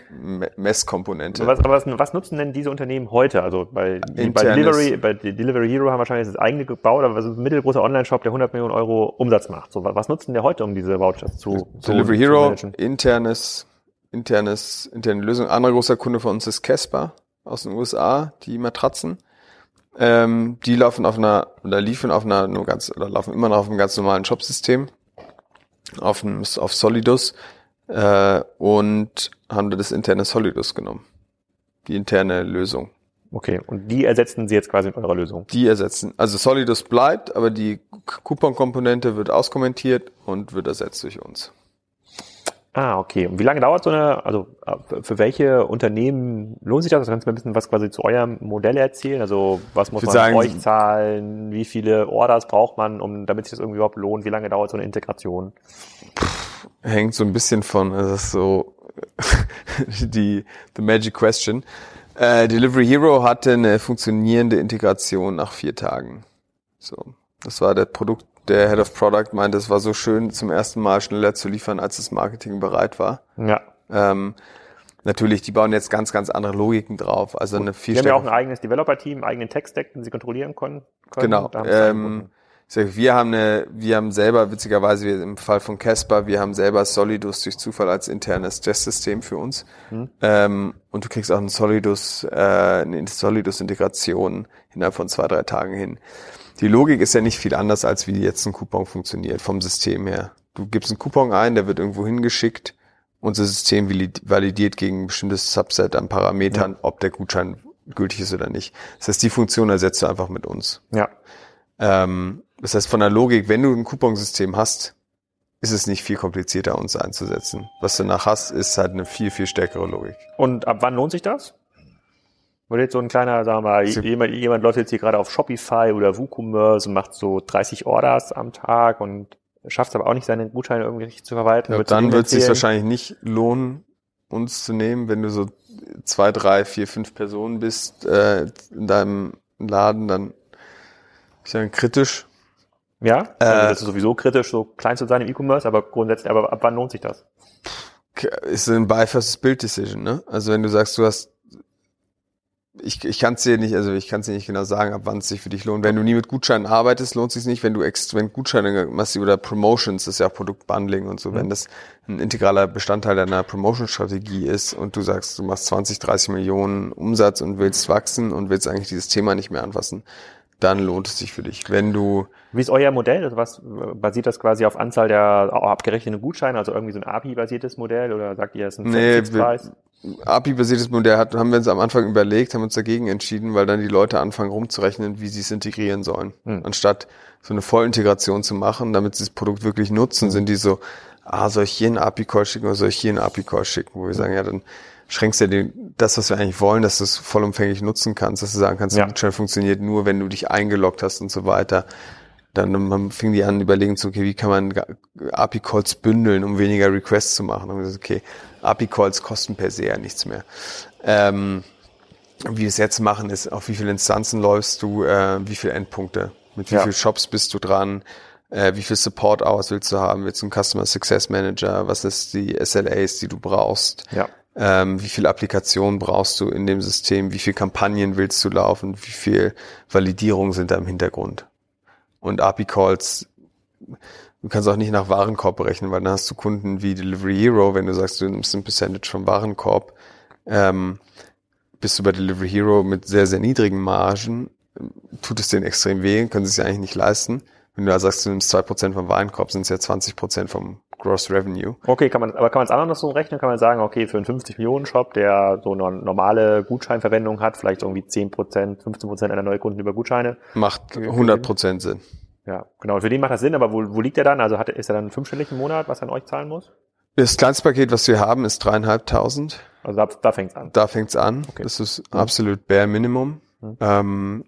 Messkomponente. Was, aber was, was nutzen denn diese Unternehmen heute? Also bei, bei Delivery, bei Delivery Hero haben wahrscheinlich das eigene gebaut, aber was ist ein mittelgroßer Online-Shop, der 100 Millionen Euro Umsatz macht? So, was nutzen der heute, um diese Vouchers zu, Delivery zu Hero, internes internes, interne Lösung. Anderer großer Kunde von uns ist Casper aus den USA, die Matratzen. Ähm, die laufen auf einer, oder liefen auf einer, nur ganz, oder laufen immer noch auf einem ganz normalen Shopsystem, auf, einem, auf Solidus, äh, und haben das interne Solidus genommen. Die interne Lösung. Okay, und die ersetzen Sie jetzt quasi in eurer Lösung? Die ersetzen. Also Solidus bleibt, aber die Coupon-Komponente wird auskommentiert und wird ersetzt durch uns. Ah, okay. Und wie lange dauert so eine, also äh, für welche Unternehmen lohnt sich das? Also kannst du mir ein bisschen was quasi zu eurem Modell erzählen? Also was muss man sagen, euch zahlen? Wie viele Orders braucht man, um damit sich das irgendwie überhaupt lohnt? Wie lange dauert so eine Integration? Hängt so ein bisschen von, also das ist so [laughs] die the magic question. Äh, Delivery Hero hatte eine funktionierende Integration nach vier Tagen. So, das war der Produkt der Head of Product meinte, es war so schön, zum ersten Mal schneller zu liefern, als das Marketing bereit war. Ja. Ähm, natürlich, die bauen jetzt ganz, ganz andere Logiken drauf. Also eine viel Die haben ja auch ein eigenes Developer-Team, einen eigenen Tech-Stack, den sie kontrollieren können. Genau. Ähm, wir haben eine, wir haben selber, witzigerweise im Fall von Casper, wir haben selber Solidus durch Zufall als internes Testsystem für uns. Hm. Ähm, und du kriegst auch ein Solidus, äh, eine Solidus-Integration innerhalb von zwei, drei Tagen hin die Logik ist ja nicht viel anders, als wie jetzt ein Coupon funktioniert vom System her. Du gibst einen Coupon ein, der wird irgendwo hingeschickt. Unser System validiert gegen ein bestimmtes Subset an Parametern, ja. ob der Gutschein gültig ist oder nicht. Das heißt, die Funktion ersetzt du einfach mit uns. Ja. Ähm, das heißt, von der Logik, wenn du ein Couponsystem hast, ist es nicht viel komplizierter, uns einzusetzen. Was du danach hast, ist halt eine viel, viel stärkere Logik. Und ab wann lohnt sich das? Weil jetzt so ein kleiner, sagen wir mal, jemand, jemand läuft jetzt hier gerade auf Shopify oder WooCommerce und macht so 30 Orders am Tag und schafft es aber auch nicht, seine Gutscheine irgendwie richtig zu verwalten. Ja, dann wird es sich wahrscheinlich nicht lohnen, uns zu nehmen, wenn du so zwei, drei, vier, fünf Personen bist äh, in deinem Laden, dann ist ja kritisch. Ja, also äh, das ist sowieso kritisch, so klein zu sein im E-Commerce, aber grundsätzlich, aber ab wann lohnt sich das? Ist ein Buy versus Build Decision, ne? Also wenn du sagst, du hast ich, ich kann es dir nicht, also ich kann es dir nicht genau sagen, ab wann es sich für dich lohnt. Wenn du nie mit Gutscheinen arbeitest, lohnt es sich nicht. Wenn du ex, wenn Gutscheine machst oder Promotions, das ist ja Produktbundling und so, mhm. wenn das ein integraler Bestandteil deiner Promotion-Strategie ist und du sagst, du machst 20, 30 Millionen Umsatz und willst wachsen und willst eigentlich dieses Thema nicht mehr anfassen, dann lohnt es sich für dich. Wenn du Wie ist euer Modell? Also was basiert das quasi auf Anzahl der abgerechneten Gutscheine, also irgendwie so ein API-basiertes Modell oder sagt ihr, es ist ein nee, Fixpreis? API-basiertes Modell hat, haben wir uns am Anfang überlegt, haben uns dagegen entschieden, weil dann die Leute anfangen rumzurechnen, wie sie es integrieren sollen. Hm. Anstatt so eine Vollintegration zu machen, damit sie das Produkt wirklich nutzen, hm. sind die so, ah, soll ich hier einen API-Call schicken oder soll ich hier einen API-Call schicken? Wo wir sagen, ja, dann schränkst du ja den, das, was wir eigentlich wollen, dass du es vollumfänglich nutzen kannst, dass du sagen kannst, ja. Gutschein funktioniert nur, wenn du dich eingeloggt hast und so weiter. Dann man fing die an, überlegen zu, okay, wie kann man API-Calls bündeln, um weniger Requests zu machen? Und gesagt, okay, API-Calls kosten per se ja nichts mehr. Ähm, wie wir es jetzt machen, ist, auf wie viele Instanzen läufst du, äh, wie viele Endpunkte, mit wie ja. vielen Shops bist du dran, äh, wie viel Support Hours willst du haben, willst du einen Customer Success Manager, was ist die SLAs, die du brauchst, ja. ähm, wie viel Applikationen brauchst du in dem System, wie viel Kampagnen willst du laufen, wie viel Validierung sind da im Hintergrund. Und API-Calls Du kannst auch nicht nach Warenkorb berechnen, weil dann hast du Kunden wie Delivery Hero, wenn du sagst, du nimmst ein Percentage vom Warenkorb, ähm, bist du bei Delivery Hero mit sehr, sehr niedrigen Margen, tut es denen extrem weh, können sie es eigentlich nicht leisten. Wenn du da sagst, du nimmst zwei Prozent vom Warenkorb, sind es ja 20% vom Gross Revenue. Okay, kann man, aber kann man es anders so rechnen? Kann man sagen, okay, für einen 50-Millionen-Shop, der so eine normale Gutscheinverwendung hat, vielleicht irgendwie 10%, 15% einer Neukunden über Gutscheine? Macht 100% Sinn. Ja, genau. Für den macht das Sinn, aber wo, wo liegt er dann? Also hat, ist er dann fünfstellig im Monat, was er an euch zahlen muss? Das kleinste Paket, was wir haben, ist dreieinhalbtausend. Also da, da fängt's an. Da fängt's an. Okay. Das ist mhm. absolut bare Minimum. Mhm. Ähm,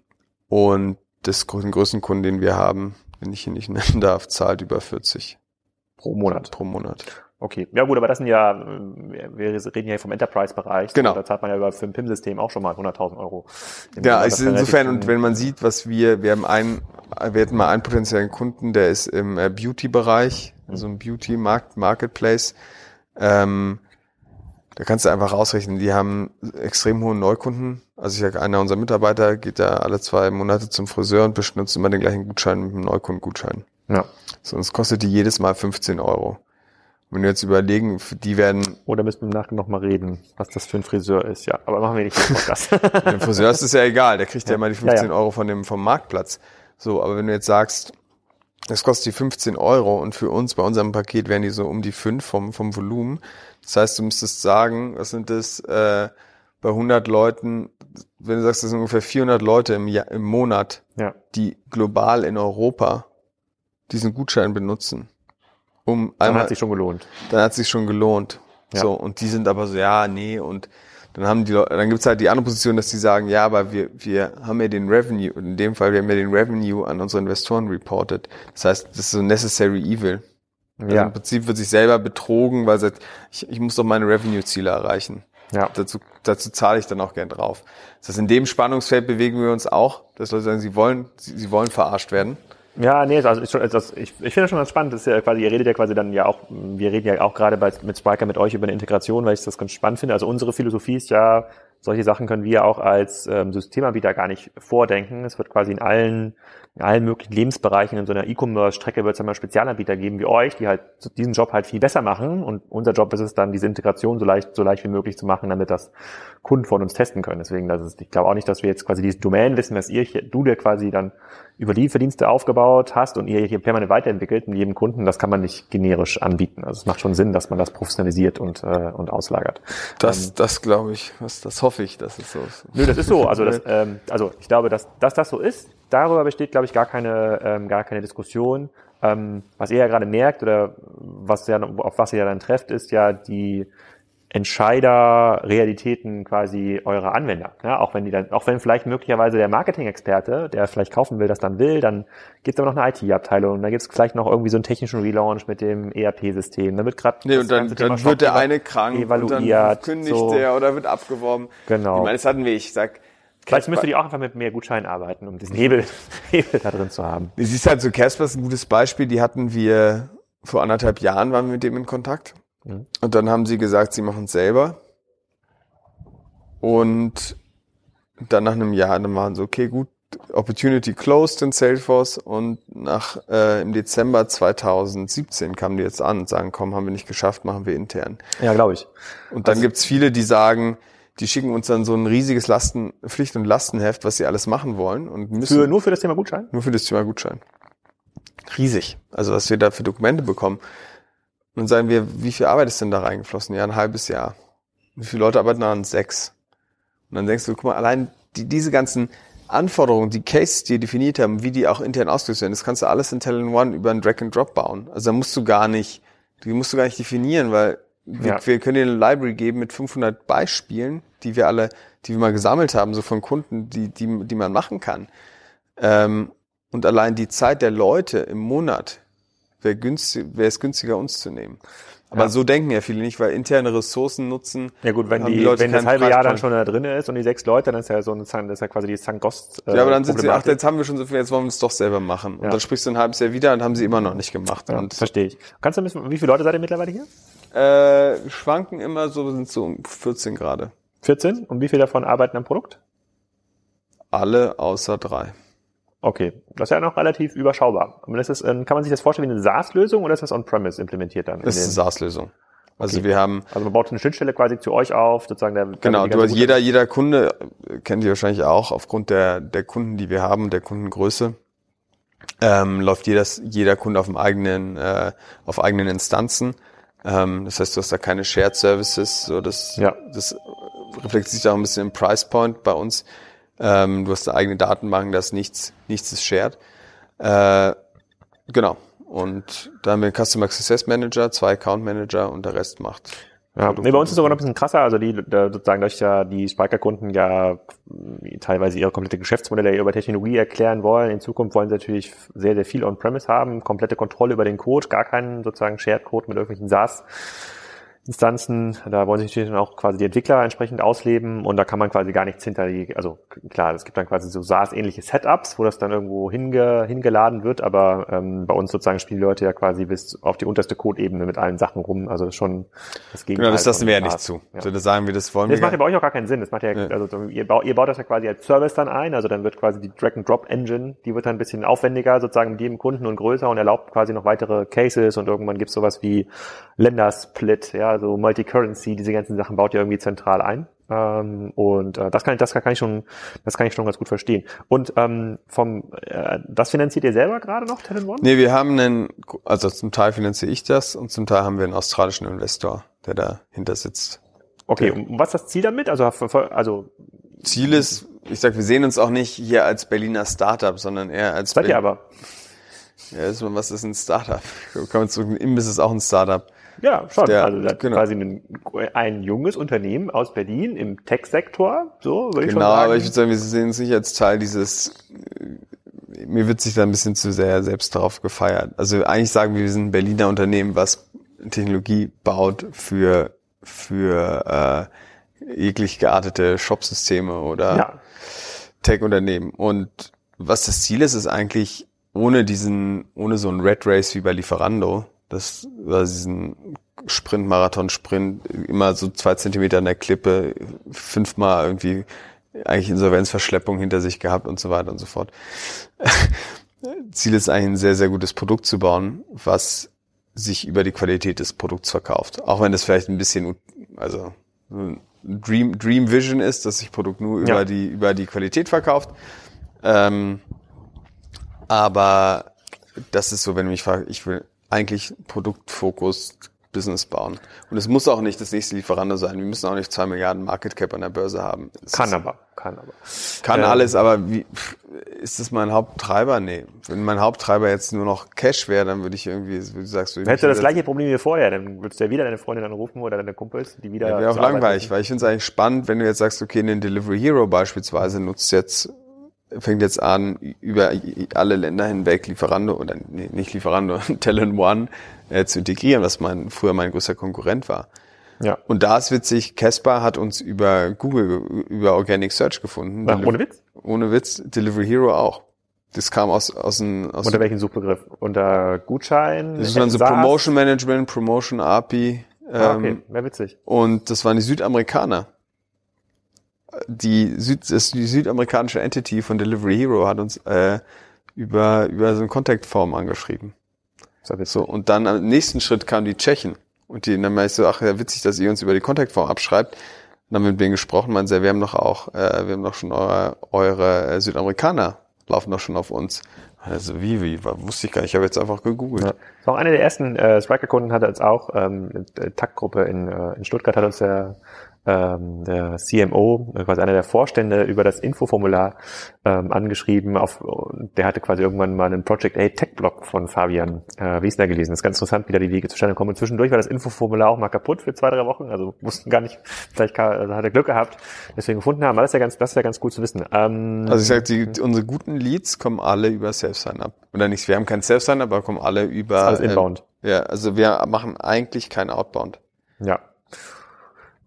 und das den größten Kunden, den wir haben, den ich hier nicht nennen [laughs] darf, zahlt über 40. Pro Monat. Pro Monat. Okay, ja gut, aber das sind ja, wir reden ja vom Enterprise-Bereich. Genau. Da zahlt man ja über für ein PIM-System auch schon mal 100.000 Euro. Ja, also insofern, und wenn man sieht, was wir, wir haben einen, wir hatten mal einen potenziellen Kunden, der ist im äh, Beauty-Bereich, also im Beauty-Marketplace. Ähm, da kannst du einfach rausrechnen, die haben extrem hohen Neukunden. Also ich sage, einer unserer Mitarbeiter geht da alle zwei Monate zum Friseur und benutzt immer den gleichen Gutschein mit einem Neukundengutschein. Ja. Sonst kostet die jedes Mal 15 Euro. Wenn wir jetzt überlegen, die werden. Oder müssen wir Nachgang nochmal reden, was das für ein Friseur ist, ja. Aber machen wir nicht den Podcast. [laughs] dem Friseur ist es ja egal, der kriegt ja, ja immer die 15 ja, ja. Euro von dem, vom Marktplatz. So, aber wenn du jetzt sagst, das kostet die 15 Euro und für uns bei unserem Paket wären die so um die 5 vom, vom Volumen. Das heißt, du müsstest sagen, was sind das äh, bei 100 Leuten, wenn du sagst, das sind ungefähr 400 Leute im, Jahr, im Monat, ja. die global in Europa diesen Gutschein benutzen um Dann einmal, hat sich schon gelohnt. dann hat sich schon gelohnt. Ja. So, und die sind aber so, ja, nee, und dann haben die Leute, dann gibt's halt die andere Position, dass die sagen, ja, aber wir, wir haben ja den Revenue, in dem Fall, wir haben ja den Revenue an unsere Investoren reported. Das heißt, das ist so necessary evil. Also Ja. im Prinzip wird sich selber betrogen, weil sagt, ich, ich muss doch meine Revenue-Ziele erreichen. Ja. Dazu, dazu zahle ich dann auch gern drauf. Das heißt, in dem Spannungsfeld bewegen wir uns auch, dass Leute sagen, sie wollen, sie, sie wollen verarscht werden. Ja, nee, also ich, also ich, ich finde das schon ganz spannend. Das ist ja quasi, ihr redet ja quasi dann ja auch, wir reden ja auch gerade bei, mit Spiker mit euch über eine Integration, weil ich das ganz spannend finde. Also unsere Philosophie ist ja, solche Sachen können wir auch als ähm, Systemanbieter gar nicht vordenken. Es wird quasi in allen, in allen möglichen Lebensbereichen in so einer E-Commerce-Strecke wird es einmal Spezialanbieter geben wie euch, die halt diesen Job halt viel besser machen. Und unser Job ist es dann, diese Integration so leicht, so leicht wie möglich zu machen, damit das Kunden von uns testen können. Deswegen, das ist, ich glaube auch nicht, dass wir jetzt quasi dieses Domain wissen, was ihr, hier- du dir quasi dann über Lieferdienste aufgebaut hast und ihr hier permanent weiterentwickelt mit jedem Kunden, das kann man nicht generisch anbieten. Also es macht schon Sinn, dass man das professionalisiert und, äh, und auslagert. Das, das glaube ich, das, das hoffe ich, dass es so ist. Nö, das ist so. Also, das, [laughs] ähm, also ich glaube, dass, dass das so ist, darüber besteht, glaube ich, gar keine, ähm, gar keine Diskussion. Ähm, was ihr ja gerade merkt oder was ja, auf was ihr ja dann trefft, ist ja die Entscheider-Realitäten quasi eurer Anwender. Ja, auch wenn die dann, auch wenn vielleicht möglicherweise der Marketing-Experte, der vielleicht kaufen will, das dann will, dann gibt es aber noch eine IT-Abteilung, dann gibt es vielleicht noch irgendwie so einen technischen Relaunch mit dem ERP-System. Da wird gerade Nee, und dann, dann wird der eine krank und dann evaluiert. kündigt so. der oder wird abgeworben. Genau. Ich meine, das hatten wir, ich sag, Vielleicht müsst ihr die auch einfach mit mehr Gutscheinen arbeiten, um diesen Hebel, [laughs] Hebel da drin zu haben. Du siehst halt so, Casper ist ein gutes Beispiel, die hatten wir vor anderthalb Jahren waren wir mit dem in Kontakt. Mhm. Und dann haben sie gesagt, sie machen es selber. Und dann nach einem Jahr, dann waren sie, okay, gut, Opportunity closed in Salesforce und nach äh, im Dezember 2017 kamen die jetzt an und sagen, komm, haben wir nicht geschafft, machen wir intern. Ja, glaube ich. Und dann Also- gibt's viele, die sagen, die schicken uns dann so ein riesiges Lasten, Pflicht- und Lastenheft, was sie alles machen wollen und müssen Für, nur für das Thema Gutschein? nur für das Thema Gutschein. Riesig. Also was wir da für Dokumente bekommen. Und dann sagen wir, wie viel Arbeit ist denn da reingeflossen? Ja, ein halbes Jahr. Wie viele Leute arbeiten daran? Sechs. Und dann denkst du, guck mal, allein die, diese ganzen Anforderungen, die Cases, die wir definiert haben, wie die auch intern ausgelöst werden, das kannst du alles in Talent One über einen Drag and Drop bauen. Also da musst du gar nicht, die musst du gar nicht definieren, weil wir, Ja. wir können dir eine Library geben mit 500 Beispielen, die wir alle, die wir mal gesammelt haben, so von Kunden, die, die, die man machen kann. Ähm, und allein die Zeit der Leute im Monat wäre günstig, wäre es günstiger, uns zu nehmen. Aber Ja. so denken ja viele nicht, weil interne Ressourcen nutzen. Ja gut, wenn, die, Leute wenn das halbe Jahr dann schon da drin ist und die sechs Leute, dann ist ja so eine, das ist ja quasi die St. Gost. Äh, Ja, aber dann sind sie, ach, jetzt haben wir schon so viel, jetzt wollen wir es doch selber machen. Und Ja. dann sprichst du ein halbes Jahr wieder und haben sie immer noch nicht gemacht. ja, verstehe ich. Kannst du ein bisschen, wie viele Leute seid ihr mittlerweile hier? äh, schwanken immer so, sind so um 14 gerade. 14? Und wie viele davon arbeiten am Produkt? Alle außer drei. Okay, das ist ja noch relativ überschaubar. Aber das ist, ähm, kann man sich das vorstellen wie eine SaaS-Lösung oder ist das on-premise implementiert dann? Das ist eine SaaS-Lösung. Also Okay. wir haben, also man baut eine Schnittstelle quasi zu euch auf, sozusagen der genau, du hast jeder, jeder Kunde, äh, kennt ihr wahrscheinlich auch, aufgrund der, der Kunden, die wir haben, der Kundengröße, ähm, läuft jedes, jeder Kunde auf dem eigenen, äh, auf eigenen Instanzen. Ähm, das heißt, du hast da keine Shared Services, so das, Ja. das reflektiert sich auch ein bisschen im Price Point bei uns. Ähm, du hast da eigene Datenbanken, das nichts, nichts ist shared. Äh, genau. Und da haben wir einen Customer Success Manager, zwei Account Manager und der Rest macht. Ja, nee, bei uns ist es sogar noch ein bisschen krasser. Also die da sozusagen durch ja die Spiker-Kunden ja teilweise ihre komplette Geschäftsmodelle über Technologie erklären wollen. In Zukunft wollen sie natürlich sehr, sehr viel On-Premise haben, komplette Kontrolle über den Code, gar keinen sozusagen Shared-Code mit irgendwelchen SaaS. Instanzen, da wollen sich natürlich dann auch quasi die Entwickler entsprechend ausleben und da kann man quasi gar nichts hinter die, also klar, es gibt dann quasi so SaaS-ähnliche Setups, wo das dann irgendwo hinge, hingeladen wird, aber ähm, bei uns sozusagen spielen Leute ja quasi bis auf die unterste Code-Ebene mit allen Sachen rum, also schon das Gegenteil. Genau, das lassen wir ja nicht zu. Ja. So, das sagen wir, das wollen Das wir. macht ja bei euch auch gar keinen Sinn. Das macht ja, Ja. also ihr baut, ihr baut das ja quasi als Service dann ein. Also dann wird quasi die Drag-and-Drop-Engine, die wird dann ein bisschen aufwendiger sozusagen mit jedem Kunden und größer und erlaubt quasi noch weitere Cases und irgendwann gibt's sowas wie Ländersplit, ja, so Multi-Currency, diese ganzen Sachen baut ihr irgendwie zentral ein. Ähm, und äh, das kann ich, das kann ich schon, das kann ich schon ganz gut verstehen. Und ähm, vom, äh, das finanziert ihr selber gerade noch, Talent One? Nee, wir haben einen, also zum Teil finanziere ich das und zum Teil haben wir einen australischen Investor, der dahinter sitzt. Okay, und was ist das Ziel damit? Also, also Ziel ist, ich sag, wir sehen uns auch nicht hier als Berliner Startup, sondern eher als seid ihr aber. Ja, ist, was ist ein Startup? [laughs] Kommen zu, Imbiss ist auch ein Startup. Ja, schon. Der- also das genau. quasi ein, ein junges Unternehmen aus Berlin im Tech-Sektor, so würde ich Genau, schon sagen. aber ich würde sagen, wir sehen uns nicht als Teil dieses, äh, mir wird sich da ein bisschen zu sehr selbst darauf gefeiert. Also eigentlich sagen wir, wir sind ein Berliner Unternehmen, was Technologie baut für, für äh, jeglich geartete Shopsysteme oder ja. Tech-Unternehmen. Und was das Ziel ist, ist eigentlich ohne diesen, ohne so ein Red Race wie bei Lieferando, das war diesen Sprint, Marathon, Sprint, immer so zwei Zentimeter an der Klippe, fünfmal irgendwie eigentlich Insolvenzverschleppung hinter sich gehabt und so weiter und so fort. [laughs] Ziel ist eigentlich ein sehr, sehr gutes Produkt zu bauen, was sich über die Qualität des Produkts verkauft. Auch wenn das vielleicht ein bisschen, also Dream, Dream Vision ist, dass sich Produkt nur Ja. über die, über die Qualität verkauft. Ähm, aber das ist so, wenn du mich fragst, ich will eigentlich Produktfokus Business bauen. Und es muss auch nicht das nächste Lieferando sein. Wir müssen auch nicht zwei Milliarden Market Cap an der Börse haben. Es Kann ist, aber, kann aber. kann Ähm, alles, aber wie, ist das mein Haupttreiber? Nee. Wenn mein Haupttreiber jetzt nur noch Cash wäre, dann würde ich irgendwie, wie du sagst, ich Hättest du das gleiche Problem wie vorher, dann würdest du ja wieder deine Freundin anrufen oder deine Kumpels, die wieder. Ja, wäre auch langweilig, weil ich finde es eigentlich spannend, wenn du jetzt sagst, okay, ein Delivery Hero beispielsweise nutzt jetzt, fängt jetzt an, über alle Länder hinweg Lieferando oder nee, nicht Lieferando, [laughs] Talent One äh, zu integrieren, was mein, früher mein größter Konkurrent war. Ja. Und da ist witzig, Casper hat uns über Google, über Organic Search gefunden. Na, ohne Witz? Ohne Witz, Delivery Hero auch. Das kam aus, aus, dem, aus Unter welchem Suchbegriff? Unter Gutschein? das ist dann so? Promotion Management, Promotion API. Ah, Ähm, okay, wäre witzig. Und das waren die Südamerikaner. Die, Süd, die südamerikanische Entity von Delivery Hero hat uns äh, über, über so eine Contact-Form angeschrieben. So, und dann am nächsten Schritt kamen die Tschechen. Und die, dann meinte ich so, ach ja, witzig, dass ihr uns über die Contact-Form abschreibt. Und dann haben wir mit denen gesprochen, meinen sie, wir haben doch auch, äh, wir haben doch schon eure, eure äh, Südamerikaner laufen doch schon auf uns. Also wie, wie, war- wusste ich gar nicht, ich habe jetzt einfach gegoogelt. Ja. Das war auch einer der ersten äh, Striker-Kunden, hatte uns auch, ähm, eine Taktgruppe in, äh, in Stuttgart hat uns der, ähm, der CMO, äh, quasi einer der Vorstände, über das Infoformular ähm, angeschrieben. Auf, der hatte quasi irgendwann mal einen Project A Tech-Blog von Fabian äh, Wiesner gelesen. Das ist ganz interessant, wie da die Wege zustande kommen. Und zwischendurch war das Infoformular auch mal kaputt für zwei, drei Wochen. Also wussten gar nicht, vielleicht also hat er Glück gehabt, deswegen gefunden haben. Aber das ist ja ganz, das ist ja ganz gut zu wissen. Ähm, Also ich sag, die, unsere guten Leads kommen alle über Self-Sign-Up. Oder nicht, wir haben kein Self-Sign-Up, aber kommen alle über... alles inbound. Ähm, ja, also wir machen eigentlich kein Outbound. Ja.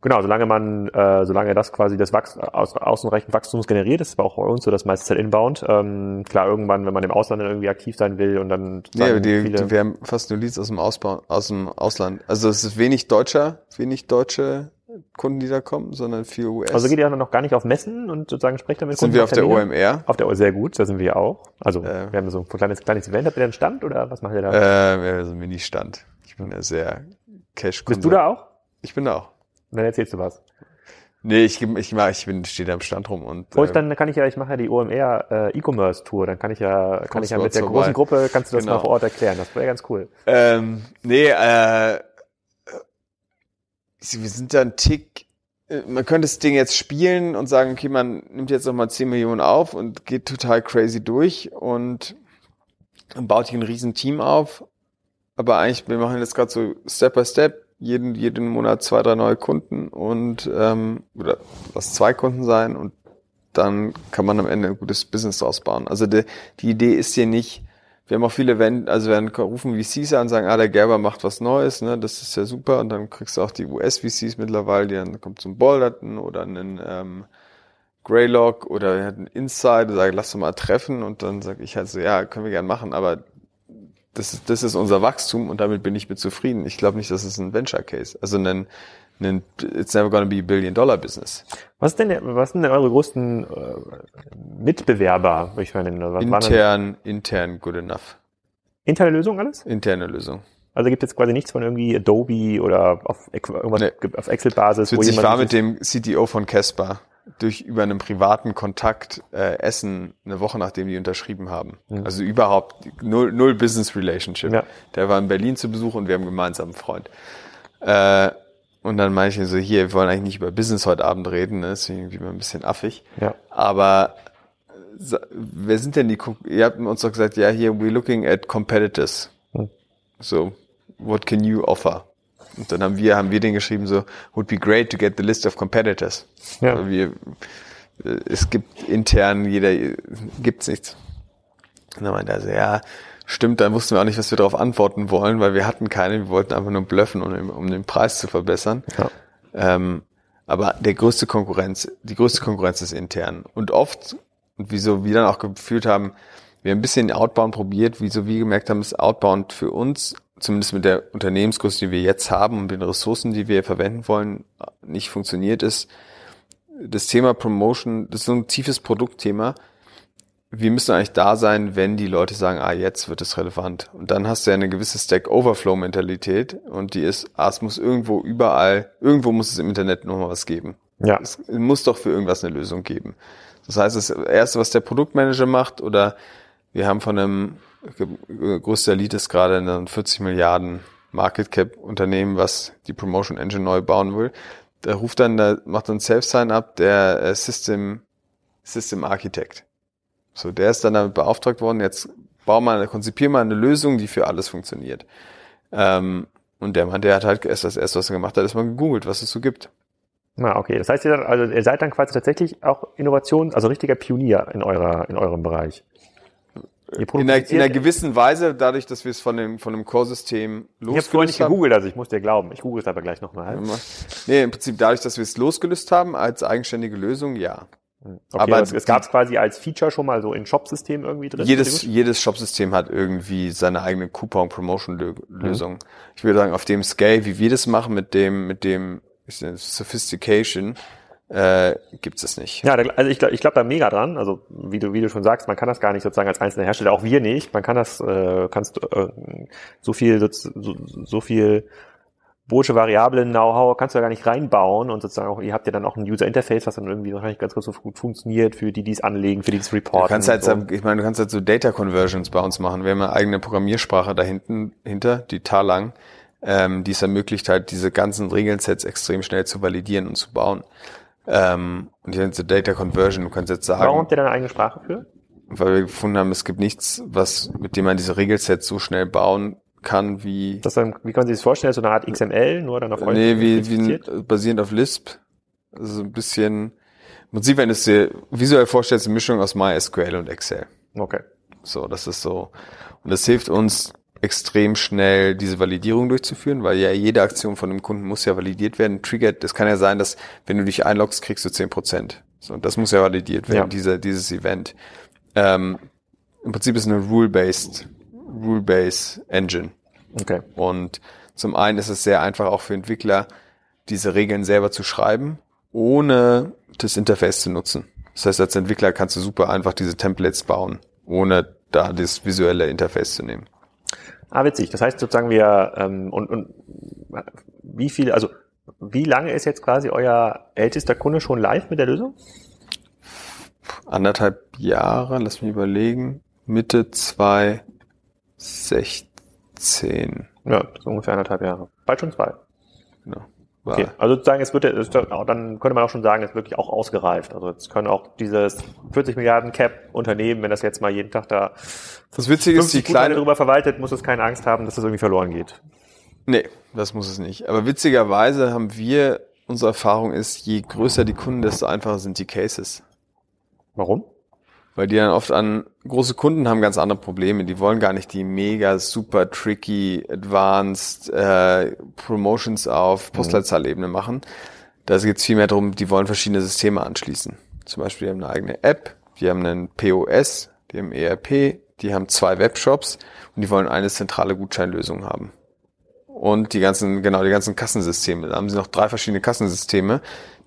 Genau, solange man, äh, solange das quasi das Wachs aus, außenreichend Wachstums generiert, ist aber auch bei uns so, das meiste halt inbound. Ähm, klar, irgendwann, wenn man im Ausland dann irgendwie aktiv sein will und dann Nee, die, viele, die, wir haben fast nur Leads aus dem Ausbau, aus dem Ausland. Also es ist wenig Deutscher, wenig deutsche Kunden, die da kommen, sondern viel US. also geht ihr noch gar nicht auf Messen und sozusagen sprecht damit sind wir auf der? OMR. Auf der sehr gut, da sind wir auch. Also Äh. wir haben so ein kleines, kleines Event, habt ihr da einen Stand oder was macht ihr da? Äh, ja, so ein Mini-Stand. Ich bin da sehr cash Bist du da auch? Ich bin da auch. Und dann erzählst du was. Nee, ich, ich, ich bin, stehe da am Stand rum und Und äh, dann kann ich ja, ich mache ja die OMR äh, E-Commerce Tour, dann kann ich ja, kann ich ja mit der vorbei. großen Gruppe, kannst du das Genau. mal vor Ort erklären. Das wäre ganz cool. Ähm, nee, äh, wir sind da ein Tick, äh, man könnte das Ding jetzt spielen und sagen, okay, man nimmt jetzt nochmal 10 Millionen auf und geht total crazy durch und baut hier ein riesen Team auf. Aber eigentlich, wir machen jetzt gerade so Step by Step, jeden, jeden Monat zwei, drei neue Kunden und, ähm, oder was zwei Kunden sein und dann kann man am Ende ein gutes Business draus bauen. Also die, die Idee ist hier nicht, wir haben auch viele Event, also werden rufen VCs an sagen, ah, der Gerber macht was Neues, ne, das ist ja super. Und dann kriegst du auch die US-VCs mittlerweile, die dann kommt zum Bolderton oder einen ähm, Greylock oder hatten Inside, und sagen, lass doch mal treffen. Und dann sage ich halt so, ja, können wir gern machen, aber das ist, das ist unser Wachstum und damit bin ich mit zufrieden. Ich glaube nicht, dass es ein Venture Case, also ein, ein It's never gonna be a billion dollar business. Was ist denn, was sind denn eure größten äh, Mitbewerber, würde ich mal nennen? Was Intern, intern good enough. interne Lösungen alles? Interne Lösung. Also gibt es jetzt quasi nichts von irgendwie Adobe oder auf, irgendwas Nee. auf Excel-Basis, witzig war mit dem CTO von Casper durch über einen privaten Kontakt äh, essen, eine Woche nachdem die unterschrieben haben. Also überhaupt null, null Business Relationship. Ja. Der war in Berlin zu Besuch und wir haben gemeinsam einen Freund. Äh, und dann meinte ich so, hier, wir wollen eigentlich nicht über Business heute Abend reden, ne? ist irgendwie mal ein bisschen affig. Ja. Aber wer sind denn die, ihr habt uns doch gesagt, ja, hier, we're looking at competitors. Hm. So, what can you offer? Und dann haben wir, haben wir den geschrieben so, would be great to get the list of competitors. Ja. Also wir, es gibt intern, jeder, gibt's nichts. Und dann meinte er so, ja, stimmt, dann wussten wir auch nicht, was wir darauf antworten wollen, weil wir hatten keine, wir wollten einfach nur bluffen, um, um den Preis zu verbessern. Ja. Ähm, aber der größte Konkurrenz, die größte Konkurrenz ist intern. Und oft, und wieso wir dann auch gefühlt haben, wir haben ein bisschen Outbound probiert, wieso wir gemerkt haben, ist Outbound für uns, zumindest mit der Unternehmensgröße, die wir jetzt haben und den Ressourcen, die wir verwenden wollen, nicht funktioniert ist. Das Thema Promotion, das ist so ein tiefes Produktthema wir müssen eigentlich da sein, wenn die Leute sagen, ah, jetzt wird es relevant. Und dann hast du ja eine gewisse Stack Overflow Mentalität und die ist, ah, es muss irgendwo überall, irgendwo muss es im Internet nochmal was geben. Ja. Es muss doch für irgendwas eine Lösung geben. Das heißt, das erste, was der Produktmanager macht oder wir haben von einem größter Lead ist gerade ein 40 Milliarden Market Cap Unternehmen, was die Promotion Engine neu bauen will. Der ruft dann, der macht dann Self-Sign-up der äh, System, System Architect. So, der ist dann damit beauftragt worden, jetzt bau mal, konzipier mal eine Lösung, die für alles funktioniert. Ähm, und der Mann, der hat halt erst das erste, was er gemacht hat, ist mal gegoogelt, was es so gibt. Ah, okay. Das heißt, ihr, also ihr seid dann quasi tatsächlich auch Innovation, also richtiger Pionier in eurer, in eurem Bereich. In einer, in einer gewissen Weise, dadurch, dass wir es von dem, von dem Core-System losgelöst haben. Ich habe vorhin nicht gegoogelt, also ich muss dir glauben. Ich google es aber gleich nochmal. Nee, im Prinzip dadurch, dass wir es losgelöst haben als eigenständige Lösung, ja. Okay, aber es, es gab es quasi als Feature schon mal so in Shop-System irgendwie drin? Jedes, jedes Shop-System hat irgendwie seine eigene Coupon-Promotion-Lösung. Mhm. Ich würde sagen, auf dem Scale, wie wir das machen, mit dem, mit dem Sophistication, äh, gibt es nicht. Ja, also ich glaube ich glaub da mega dran. Also wie du, wie du schon sagst, man kann das gar nicht sozusagen als einzelner Hersteller, auch wir nicht. Man kann das, äh, kannst äh, so viel, so, so viel Boolsche Variablen Know-how kannst du ja gar nicht reinbauen und sozusagen auch, ihr habt ja dann auch ein User Interface, was dann irgendwie wahrscheinlich ganz kurz so gut funktioniert für die, die es anlegen, für die, die es reporten. Du kannst halt, so. ich meine, du kannst halt so Data Conversions bei uns machen. Wir haben eine eigene Programmiersprache da hinten, hinter, die Talang, ähm, die es ermöglicht halt, diese ganzen Regelsets extrem schnell zu validieren und zu bauen. Ähm, und hier so Data Conversion, du kannst jetzt sagen. Warum habt ihr da eine eigene Sprache für? Weil wir gefunden haben, es gibt nichts, was, mit dem man diese Regelsets so schnell bauen kann wie. Das dann, wie kann man sich das vorstellen? So eine Art XML, nur dann auf euch? Nee, wie, wie ein, basierend auf Lisp. Also ein bisschen, im Prinzip, wenn du es dir visuell vorstellst, eine Mischung aus MySQL und Excel. Okay. So, das ist so. Und das hilft uns extrem schnell diese Validierung durchzuführen, weil ja jede Aktion von dem Kunden muss ja validiert werden. Triggert, das kann ja sein, dass wenn du dich einloggst, kriegst du zehn Prozent. So, das muss ja validiert werden, ja. Dieser, dieses Event. Ähm, Im Prinzip ist eine Rule-Based Rule-Base Engine. Okay. Und zum einen ist es sehr einfach auch für Entwickler, diese Regeln selber zu schreiben, ohne das Interface zu nutzen. Das heißt, als Entwickler kannst du super einfach diese Templates bauen, ohne da das visuelle Interface zu nehmen. Ah, witzig. Das heißt sozusagen wir ähm, und, und wie viel, also wie lange ist jetzt quasi euer ältester Kunde schon live mit der Lösung? Anderthalb Jahre, lass mich überlegen. Mitte zwei 16. Ja, so ungefähr anderthalb Jahre. Bald schon zwei. Genau. Okay, also sozusagen, es wird, es, dann könnte man auch schon sagen, es ist wirklich auch ausgereift. Also jetzt können auch dieses 40 Milliarden Cap Unternehmen, wenn das jetzt mal jeden Tag da das Witzige ist, die kleine darüber verwaltet, muss es keine Angst haben, dass das irgendwie verloren geht. Nee, das muss es nicht. Aber witzigerweise haben wir, unsere Erfahrung ist, je größer die Kunden, desto einfacher sind die Cases. Warum? Weil die dann oft an große Kunden haben ganz andere Probleme. Die wollen gar nicht die mega super tricky, advanced äh, Promotions auf mhm. Postleitzahlebene machen. Da geht es vielmehr darum, die wollen verschiedene Systeme anschließen. Zum Beispiel, die haben eine eigene App, die haben einen POS, die haben ERP, die haben zwei Webshops und die wollen eine zentrale Gutscheinlösung haben und die ganzen, genau, die ganzen Kassensysteme. Da haben sie noch drei verschiedene Kassensysteme,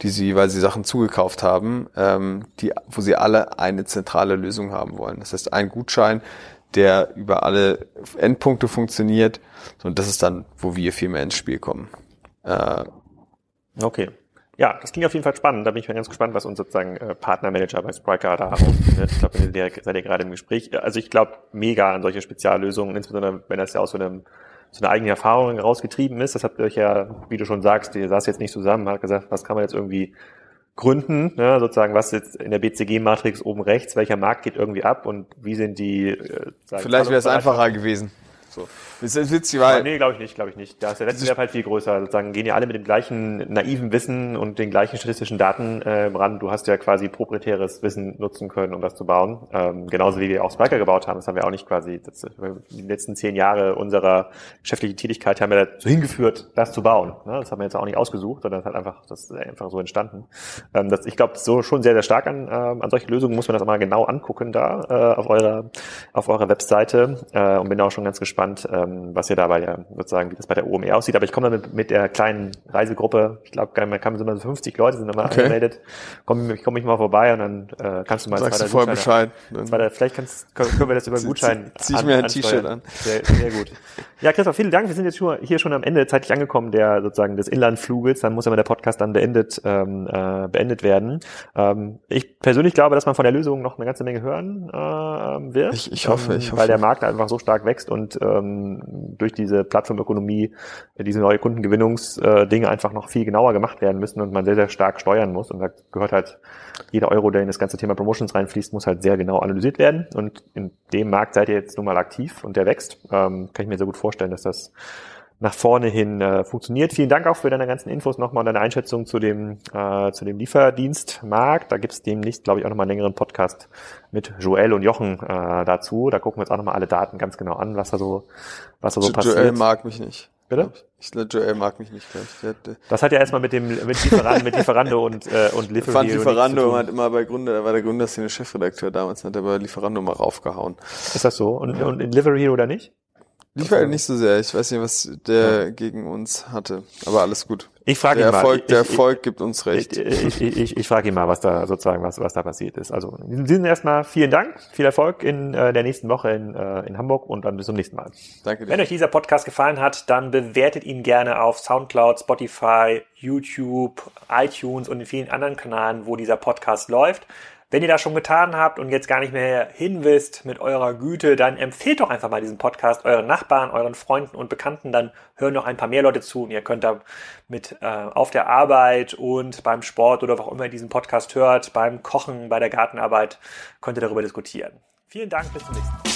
die sie, weil sie Sachen zugekauft haben, ähm, die, wo sie alle eine zentrale Lösung haben wollen. Das heißt, ein Gutschein, der über alle Endpunkte funktioniert. Und das ist dann, wo wir viel mehr ins Spiel kommen. Äh, okay. Ja, das klingt auf jeden Fall spannend. Da bin ich mal ganz gespannt, was unser sozusagen äh, Partnermanager bei Spriker da herausfindet. Ich glaube, ihr seid ja gerade im Gespräch. Also ich glaube mega an solche Speziallösungen, insbesondere wenn das ja aus so einem so eine eigene Erfahrung rausgetrieben ist. Das habt ihr euch ja, wie du schon sagst, ihr saß jetzt nicht zusammen, hat gesagt, was kann man jetzt irgendwie Gründen, ne, sozusagen, was jetzt in der BCG-Matrix oben rechts, welcher Markt geht irgendwie ab und wie sind die. Äh, Vielleicht wäre es einfacher gewesen. So. Das ist witzig, weil. nee, glaube ich nicht, glaube ich nicht. Da ist der Wettbewerb halt viel größer. Sozusagen gehen ja alle mit dem gleichen naiven Wissen und den gleichen statistischen Daten äh, ran. Du hast ja quasi proprietäres Wissen nutzen können, um das zu bauen. Ähm, genauso wie wir auch Spiker gebaut haben. Das haben wir auch nicht quasi, das, die letzten zehn Jahre unserer geschäftlichen Tätigkeit haben wir dazu hingeführt, das zu bauen. Ne? Das haben wir jetzt auch nicht ausgesucht, sondern das hat einfach, das ist einfach so entstanden. Ähm, das, ich glaube, so schon sehr, sehr stark an, ähm, an solche Lösungen muss man das auch mal genau angucken da äh, auf eurer, auf eurer Webseite äh, und bin auch schon ganz gespannt, ähm, was ihr dabei ja sozusagen, wie das bei der OME aussieht. Aber ich komme damit mit der kleinen Reisegruppe, ich glaube, man kann so 50 Leute sind immer okay. angemeldet. Komm, ich komme mich mal vorbei und dann äh, kannst du mal Sagst du vorher Bescheid. Zweiter, vielleicht kannst, können wir das über einen Gutschein Zieh, zieh ich mir ein T-Shirt an. Sehr, sehr gut. Ja, Christoph, vielen Dank. Wir sind jetzt schon, hier schon am Ende zeitlich angekommen, der sozusagen des Inlandfluges. Dann muss aber der Podcast dann beendet, ähm, äh, beendet werden. Ähm, ich persönlich glaube, dass man von der Lösung noch eine ganze Menge hören äh, wird. Ich, ich hoffe, ich hoffe. Weil der Markt einfach so stark wächst und ähm, durch diese Plattformökonomie diese neue Kundengewinnungsdinge einfach noch viel genauer gemacht werden müssen und man sehr, sehr stark steuern muss. Und da gehört halt jeder Euro, der in das ganze Thema Promotions reinfließt, muss halt sehr genau analysiert werden. Und in dem Markt seid ihr jetzt nun mal aktiv und der wächst. Ähm, kann ich mir sehr gut vorstellen, dass das nach vorne hin äh, funktioniert. Vielen Dank auch für deine ganzen Infos nochmal und deine Einschätzung zu dem, äh, zu dem Lieferdienstmarkt. Da gibt es demnächst, glaube ich, auch nochmal einen längeren Podcast mit Joel und Jochen äh, dazu. Da gucken wir uns auch nochmal alle Daten ganz genau an, was da so, was da so jo passiert. Joel mag mich nicht. Bitte? Ich glaube, Joel mag mich nicht gleich. Der, der das hat ja erstmal mit dem mit Lieferando, mit Lieferando und äh, und Lieferando. Fand Lieferando hat immer bei Gründer, da war der Gründerszene Chefredakteur damals, hat er bei Lieferando mal raufgehauen. Ist das so? Und, und in Delivery oder nicht? Lieferando nicht so sehr. Ich weiß nicht, was der ja. gegen uns hatte, aber alles gut. Ich frage ihn mal. Erfolg, ich, der Erfolg ich, gibt uns recht. Ich, ich, ich, ich frage ihn mal, was da sozusagen was was da passiert ist. Also in diesem Sinne erstmal vielen Dank, viel Erfolg in äh, der nächsten Woche in, äh, in Hamburg und dann bis zum nächsten Mal. Danke dir. Wenn euch dieser Podcast gefallen hat, dann bewertet ihn gerne auf SoundCloud, Spotify, YouTube, iTunes und in vielen anderen Kanälen, wo dieser Podcast läuft. Wenn ihr das schon getan habt und jetzt gar nicht mehr hinwisst mit eurer Güte, dann empfehlt doch einfach mal diesen Podcast euren Nachbarn, euren Freunden und Bekannten. Dann hören noch ein paar mehr Leute zu und ihr könnt da mit äh, auf der Arbeit und beim Sport oder wo auch immer ihr diesen Podcast hört, beim Kochen, bei der Gartenarbeit, könnt ihr darüber diskutieren. Vielen Dank, bis zum nächsten Mal.